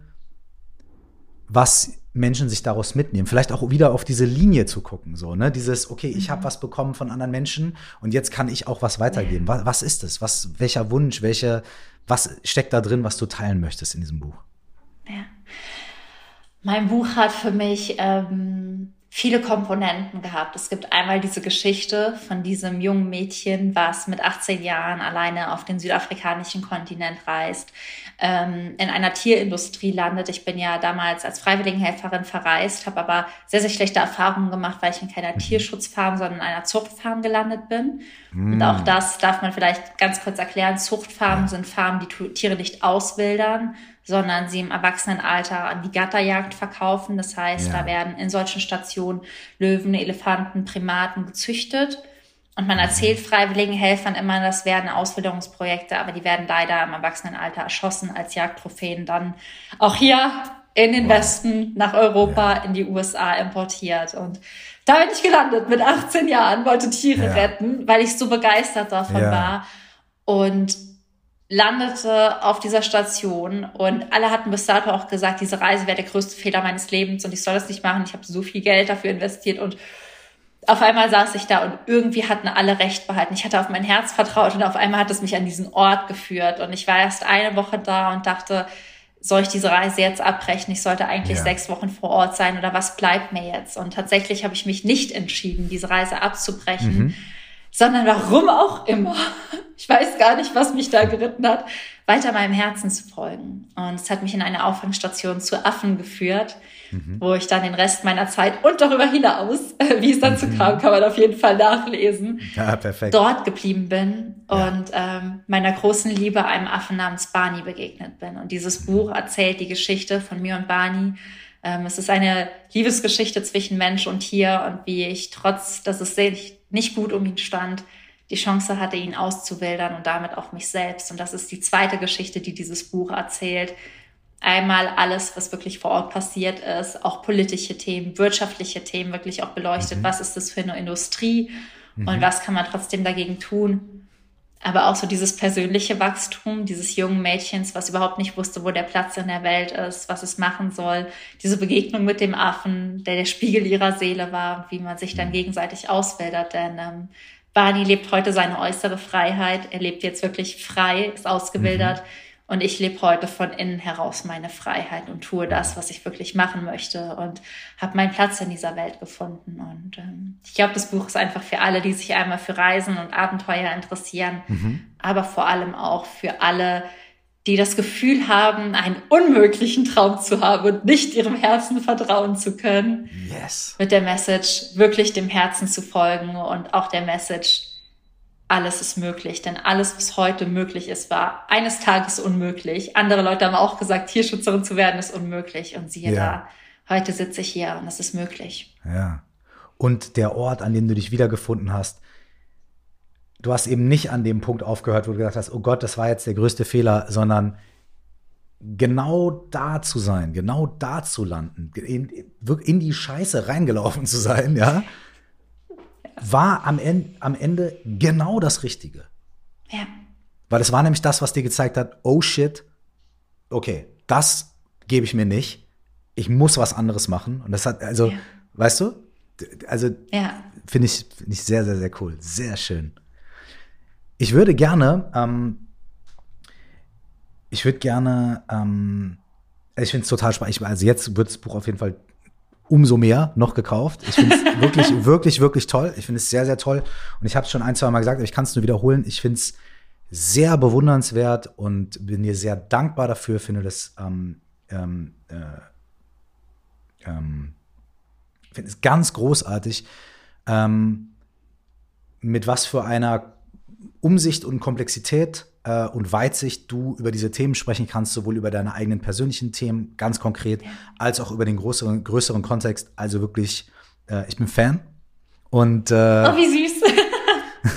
was Menschen sich daraus mitnehmen. Vielleicht auch wieder auf diese Linie zu gucken, so, ne? Dieses, okay, ich habe mhm. was bekommen von anderen Menschen und jetzt kann ich auch was weitergeben. Was, was ist es? Was, welcher Wunsch, welche, was steckt da drin, was du teilen möchtest in diesem Buch? Ja. Mein Buch hat für mich ähm, viele Komponenten gehabt. Es gibt einmal diese Geschichte von diesem jungen Mädchen, was mit 18 Jahren alleine auf den südafrikanischen Kontinent reist, ähm, in einer Tierindustrie landet. Ich bin ja damals als Freiwilligenhelferin verreist, habe aber sehr, sehr schlechte Erfahrungen gemacht, weil ich in keiner. Tierschutzfarm, sondern in einer Zuchtfarm gelandet bin. Mm. Und auch das darf man vielleicht ganz kurz erklären. Zuchtfarmen sind Farmen, die Tiere nicht auswildern, sondern sie im Erwachsenenalter an die Gatterjagd verkaufen. Das heißt, ja. da werden in solchen Stationen Löwen, Elefanten, Primaten gezüchtet. Und man erzählt freiwilligen Helfern immer, das werden Auswilderungsprojekte, aber die werden leider im Erwachsenenalter erschossen als Jagdtrophäen dann auch hier in den Westen, nach Europa, ja. in die USA importiert. Und da bin ich gelandet mit 18 Jahren, wollte Tiere ja. retten, weil ich so begeistert davon ja. war. Und landete auf dieser Station und alle hatten bis dato auch gesagt, diese Reise wäre der größte Fehler meines Lebens und ich soll das nicht machen. Ich habe so viel Geld dafür investiert und auf einmal saß ich da und irgendwie hatten alle Recht behalten. Ich hatte auf mein Herz vertraut und auf einmal hat es mich an diesen Ort geführt und ich war erst eine Woche da und dachte, soll ich diese Reise jetzt abbrechen? Ich sollte eigentlich ja. sechs Wochen vor Ort sein oder was bleibt mir jetzt? Und tatsächlich habe ich mich nicht entschieden, diese Reise abzubrechen. Mhm sondern warum auch immer, ich weiß gar nicht, was mich da geritten hat, weiter meinem Herzen zu folgen. Und es hat mich in eine Auffangstation zu Affen geführt, mhm. wo ich dann den Rest meiner Zeit und darüber hinaus, wie es dazu mhm. kam, kann man auf jeden Fall nachlesen, ja, perfekt. dort geblieben bin ja. und ähm, meiner großen Liebe einem Affen namens Barney begegnet bin. Und dieses Buch erzählt die Geschichte von mir und Barney. Ähm, es ist eine Liebesgeschichte zwischen Mensch und Tier und wie ich trotz, dass es nicht gut um ihn stand, die Chance hatte, ihn auszuwildern und damit auch mich selbst. Und das ist die zweite Geschichte, die dieses Buch erzählt. Einmal alles, was wirklich vor Ort passiert ist, auch politische Themen, wirtschaftliche Themen wirklich auch beleuchtet. Mhm. Was ist das für eine Industrie mhm. und was kann man trotzdem dagegen tun? Aber auch so dieses persönliche Wachstum dieses jungen Mädchens, was überhaupt nicht wusste, wo der Platz in der Welt ist, was es machen soll. Diese Begegnung mit dem Affen, der der Spiegel ihrer Seele war, wie man sich dann mhm. gegenseitig auswildert. Denn ähm, Barney lebt heute seine äußere Freiheit. Er lebt jetzt wirklich frei, ist ausgewildert. Mhm. Und ich lebe heute von innen heraus meine Freiheit und tue das, was ich wirklich machen möchte und habe meinen Platz in dieser Welt gefunden. Und ähm, ich glaube, das Buch ist einfach für alle, die sich einmal für Reisen und Abenteuer interessieren, mhm. aber vor allem auch für alle, die das Gefühl haben, einen unmöglichen Traum zu haben und nicht ihrem Herzen vertrauen zu können. Yes. Mit der Message, wirklich dem Herzen zu folgen und auch der Message, alles ist möglich, denn alles, was heute möglich ist, war eines Tages unmöglich. Andere Leute haben auch gesagt, Tierschützerin zu werden ist unmöglich. Und siehe ja. da, heute sitze ich hier und es ist möglich. Ja. Und der Ort, an dem du dich wiedergefunden hast, du hast eben nicht an dem Punkt aufgehört, wo du gesagt hast, oh Gott, das war jetzt der größte Fehler, sondern genau da zu sein, genau da zu landen, in, in die Scheiße reingelaufen zu sein, ja war am Ende, am Ende genau das Richtige. Ja. Weil es war nämlich das, was dir gezeigt hat, oh shit, okay, das gebe ich mir nicht. Ich muss was anderes machen. Und das hat, also, ja. weißt du? Also, ja. finde ich, find ich sehr, sehr, sehr cool. Sehr schön. Ich würde gerne, ähm, ich würde gerne, ähm, ich finde es total spannend. Also jetzt wird das Buch auf jeden Fall umso mehr noch gekauft. Ich finde es wirklich, wirklich, wirklich toll. Ich finde es sehr, sehr toll. Und ich habe es schon ein, zwei Mal gesagt, aber ich kann es nur wiederholen. Ich finde es sehr bewundernswert und bin dir sehr dankbar dafür. Finde das ähm, ähm, äh, ähm, finde es ganz großartig, ähm, mit was für einer Umsicht und Komplexität äh, und Weitsicht du über diese Themen sprechen kannst, sowohl über deine eigenen persönlichen Themen, ganz konkret, ja. als auch über den größeren, größeren Kontext. Also wirklich, äh, ich bin Fan. Und äh, oh, wie süß.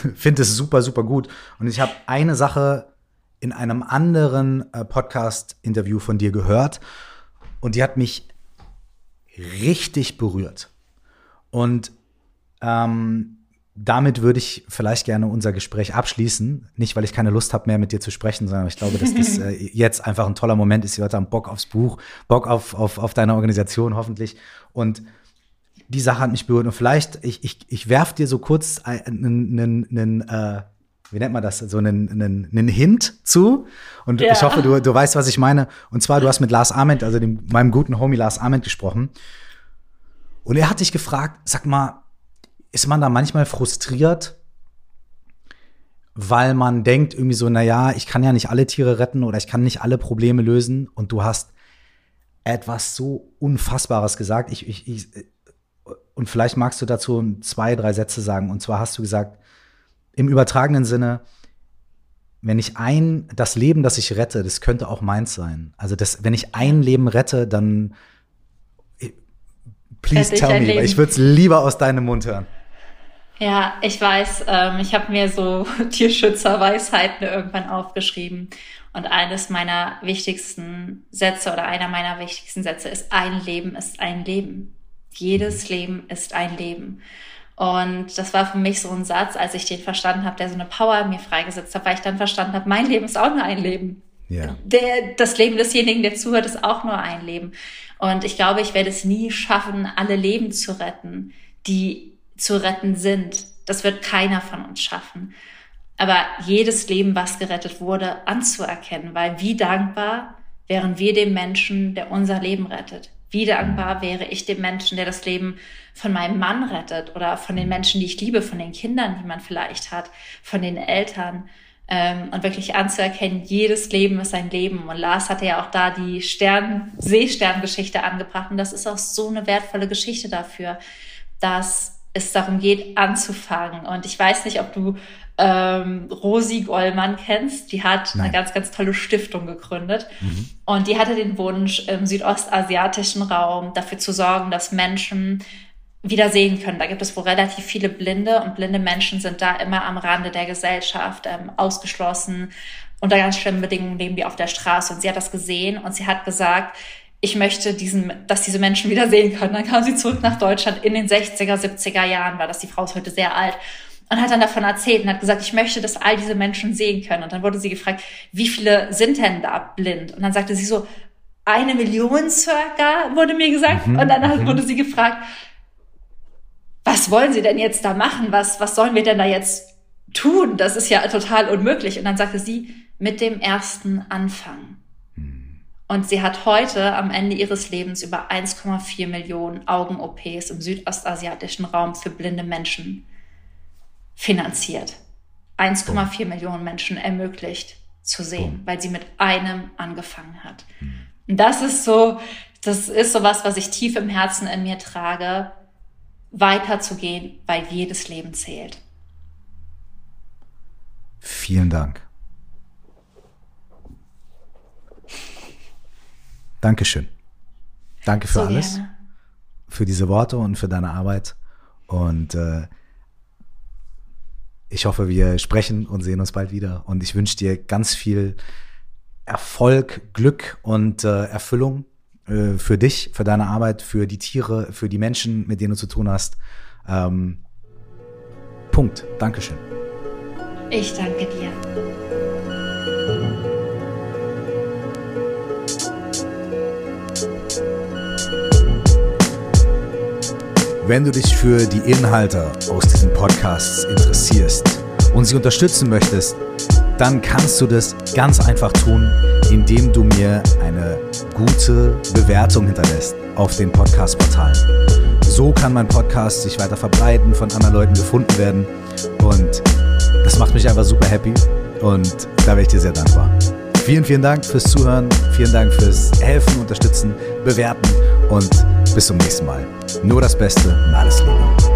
finde es super, super gut. Und ich habe eine Sache in einem anderen äh, Podcast-Interview von dir gehört und die hat mich richtig berührt. Und ähm, damit würde ich vielleicht gerne unser Gespräch abschließen. Nicht, weil ich keine Lust habe, mehr mit dir zu sprechen, sondern ich glaube, dass das äh, jetzt einfach ein toller Moment ist. Die Leute haben Bock aufs Buch, Bock auf, auf, auf deine Organisation hoffentlich. Und die Sache hat mich berührt. Und vielleicht, ich, ich, ich werf dir so kurz einen, einen, einen äh, wie nennt man das, so einen, einen, einen Hint zu. Und ja. ich hoffe, du, du weißt, was ich meine. Und zwar, du hast mit Lars Ament, also dem, meinem guten Homie Lars Ament gesprochen. Und er hat dich gefragt, sag mal, ist man da manchmal frustriert, weil man denkt irgendwie so, na ja, ich kann ja nicht alle Tiere retten oder ich kann nicht alle Probleme lösen und du hast etwas so Unfassbares gesagt. Ich, ich, ich, und vielleicht magst du dazu zwei, drei Sätze sagen. Und zwar hast du gesagt, im übertragenen Sinne, wenn ich ein, das Leben, das ich rette, das könnte auch meins sein. Also das, wenn ich ein Leben rette, dann please tell me, weil ich würde es lieber aus deinem Mund hören. Ja, ich weiß, ähm, ich habe mir so Tierschützerweisheiten irgendwann aufgeschrieben. Und eines meiner wichtigsten Sätze oder einer meiner wichtigsten Sätze ist, ein Leben ist ein Leben. Jedes Leben ist ein Leben. Und das war für mich so ein Satz, als ich den verstanden habe, der so eine Power in mir freigesetzt hat, weil ich dann verstanden habe, mein Leben ist auch nur ein Leben. Ja. Der, das Leben desjenigen, der zuhört, ist auch nur ein Leben. Und ich glaube, ich werde es nie schaffen, alle Leben zu retten, die zu retten sind. Das wird keiner von uns schaffen. Aber jedes Leben, was gerettet wurde, anzuerkennen, weil wie dankbar wären wir dem Menschen, der unser Leben rettet. Wie dankbar wäre ich dem Menschen, der das Leben von meinem Mann rettet oder von den Menschen, die ich liebe, von den Kindern, die man vielleicht hat, von den Eltern. Ähm, und wirklich anzuerkennen, jedes Leben ist ein Leben. Und Lars hatte ja auch da die Stern, Seesterngeschichte angebracht. Und das ist auch so eine wertvolle Geschichte dafür, dass es darum geht, anzufangen. Und ich weiß nicht, ob du ähm, Rosi Gollmann kennst. Die hat Nein. eine ganz, ganz tolle Stiftung gegründet. Mhm. Und die hatte den Wunsch, im südostasiatischen Raum dafür zu sorgen, dass Menschen wieder sehen können. Da gibt es wohl relativ viele Blinde und blinde Menschen sind da immer am Rande der Gesellschaft ähm, ausgeschlossen. Unter ganz schlimmen Bedingungen leben die auf der Straße. Und sie hat das gesehen und sie hat gesagt, ich möchte diesen, dass diese Menschen wieder sehen können. Dann kam sie zurück nach Deutschland in den 60er, 70er Jahren, war das. Die Frau ist heute sehr alt und hat dann davon erzählt und hat gesagt, ich möchte, dass all diese Menschen sehen können. Und dann wurde sie gefragt, wie viele sind denn da blind? Und dann sagte sie so, eine Million circa, wurde mir gesagt. Mhm, und dann mhm. wurde sie gefragt, was wollen Sie denn jetzt da machen? Was, was sollen wir denn da jetzt tun? Das ist ja total unmöglich. Und dann sagte sie, mit dem ersten Anfang. Und sie hat heute am Ende ihres Lebens über 1,4 Millionen Augen-OPs im südostasiatischen Raum für blinde Menschen finanziert. 1,4 oh. Millionen Menschen ermöglicht zu sehen, weil sie mit einem angefangen hat. Mhm. Und das ist so, das ist so was, was ich tief im Herzen in mir trage, weiterzugehen, weil jedes Leben zählt. Vielen Dank. Dankeschön. Danke für so alles, gerne. für diese Worte und für deine Arbeit. Und äh, ich hoffe, wir sprechen und sehen uns bald wieder. Und ich wünsche dir ganz viel Erfolg, Glück und äh, Erfüllung äh, für dich, für deine Arbeit, für die Tiere, für die Menschen, mit denen du zu tun hast. Ähm, Punkt. Dankeschön. Ich danke dir. Wenn du dich für die Inhalte aus diesen Podcasts interessierst und sie unterstützen möchtest, dann kannst du das ganz einfach tun, indem du mir eine gute Bewertung hinterlässt auf den Podcast-Portalen. So kann mein Podcast sich weiter verbreiten, von anderen Leuten gefunden werden und das macht mich einfach super happy und da wäre ich dir sehr dankbar. Vielen, vielen Dank fürs Zuhören, vielen Dank fürs Helfen, Unterstützen, Bewerten und bis zum nächsten Mal. Nur das Beste und alles Liebe.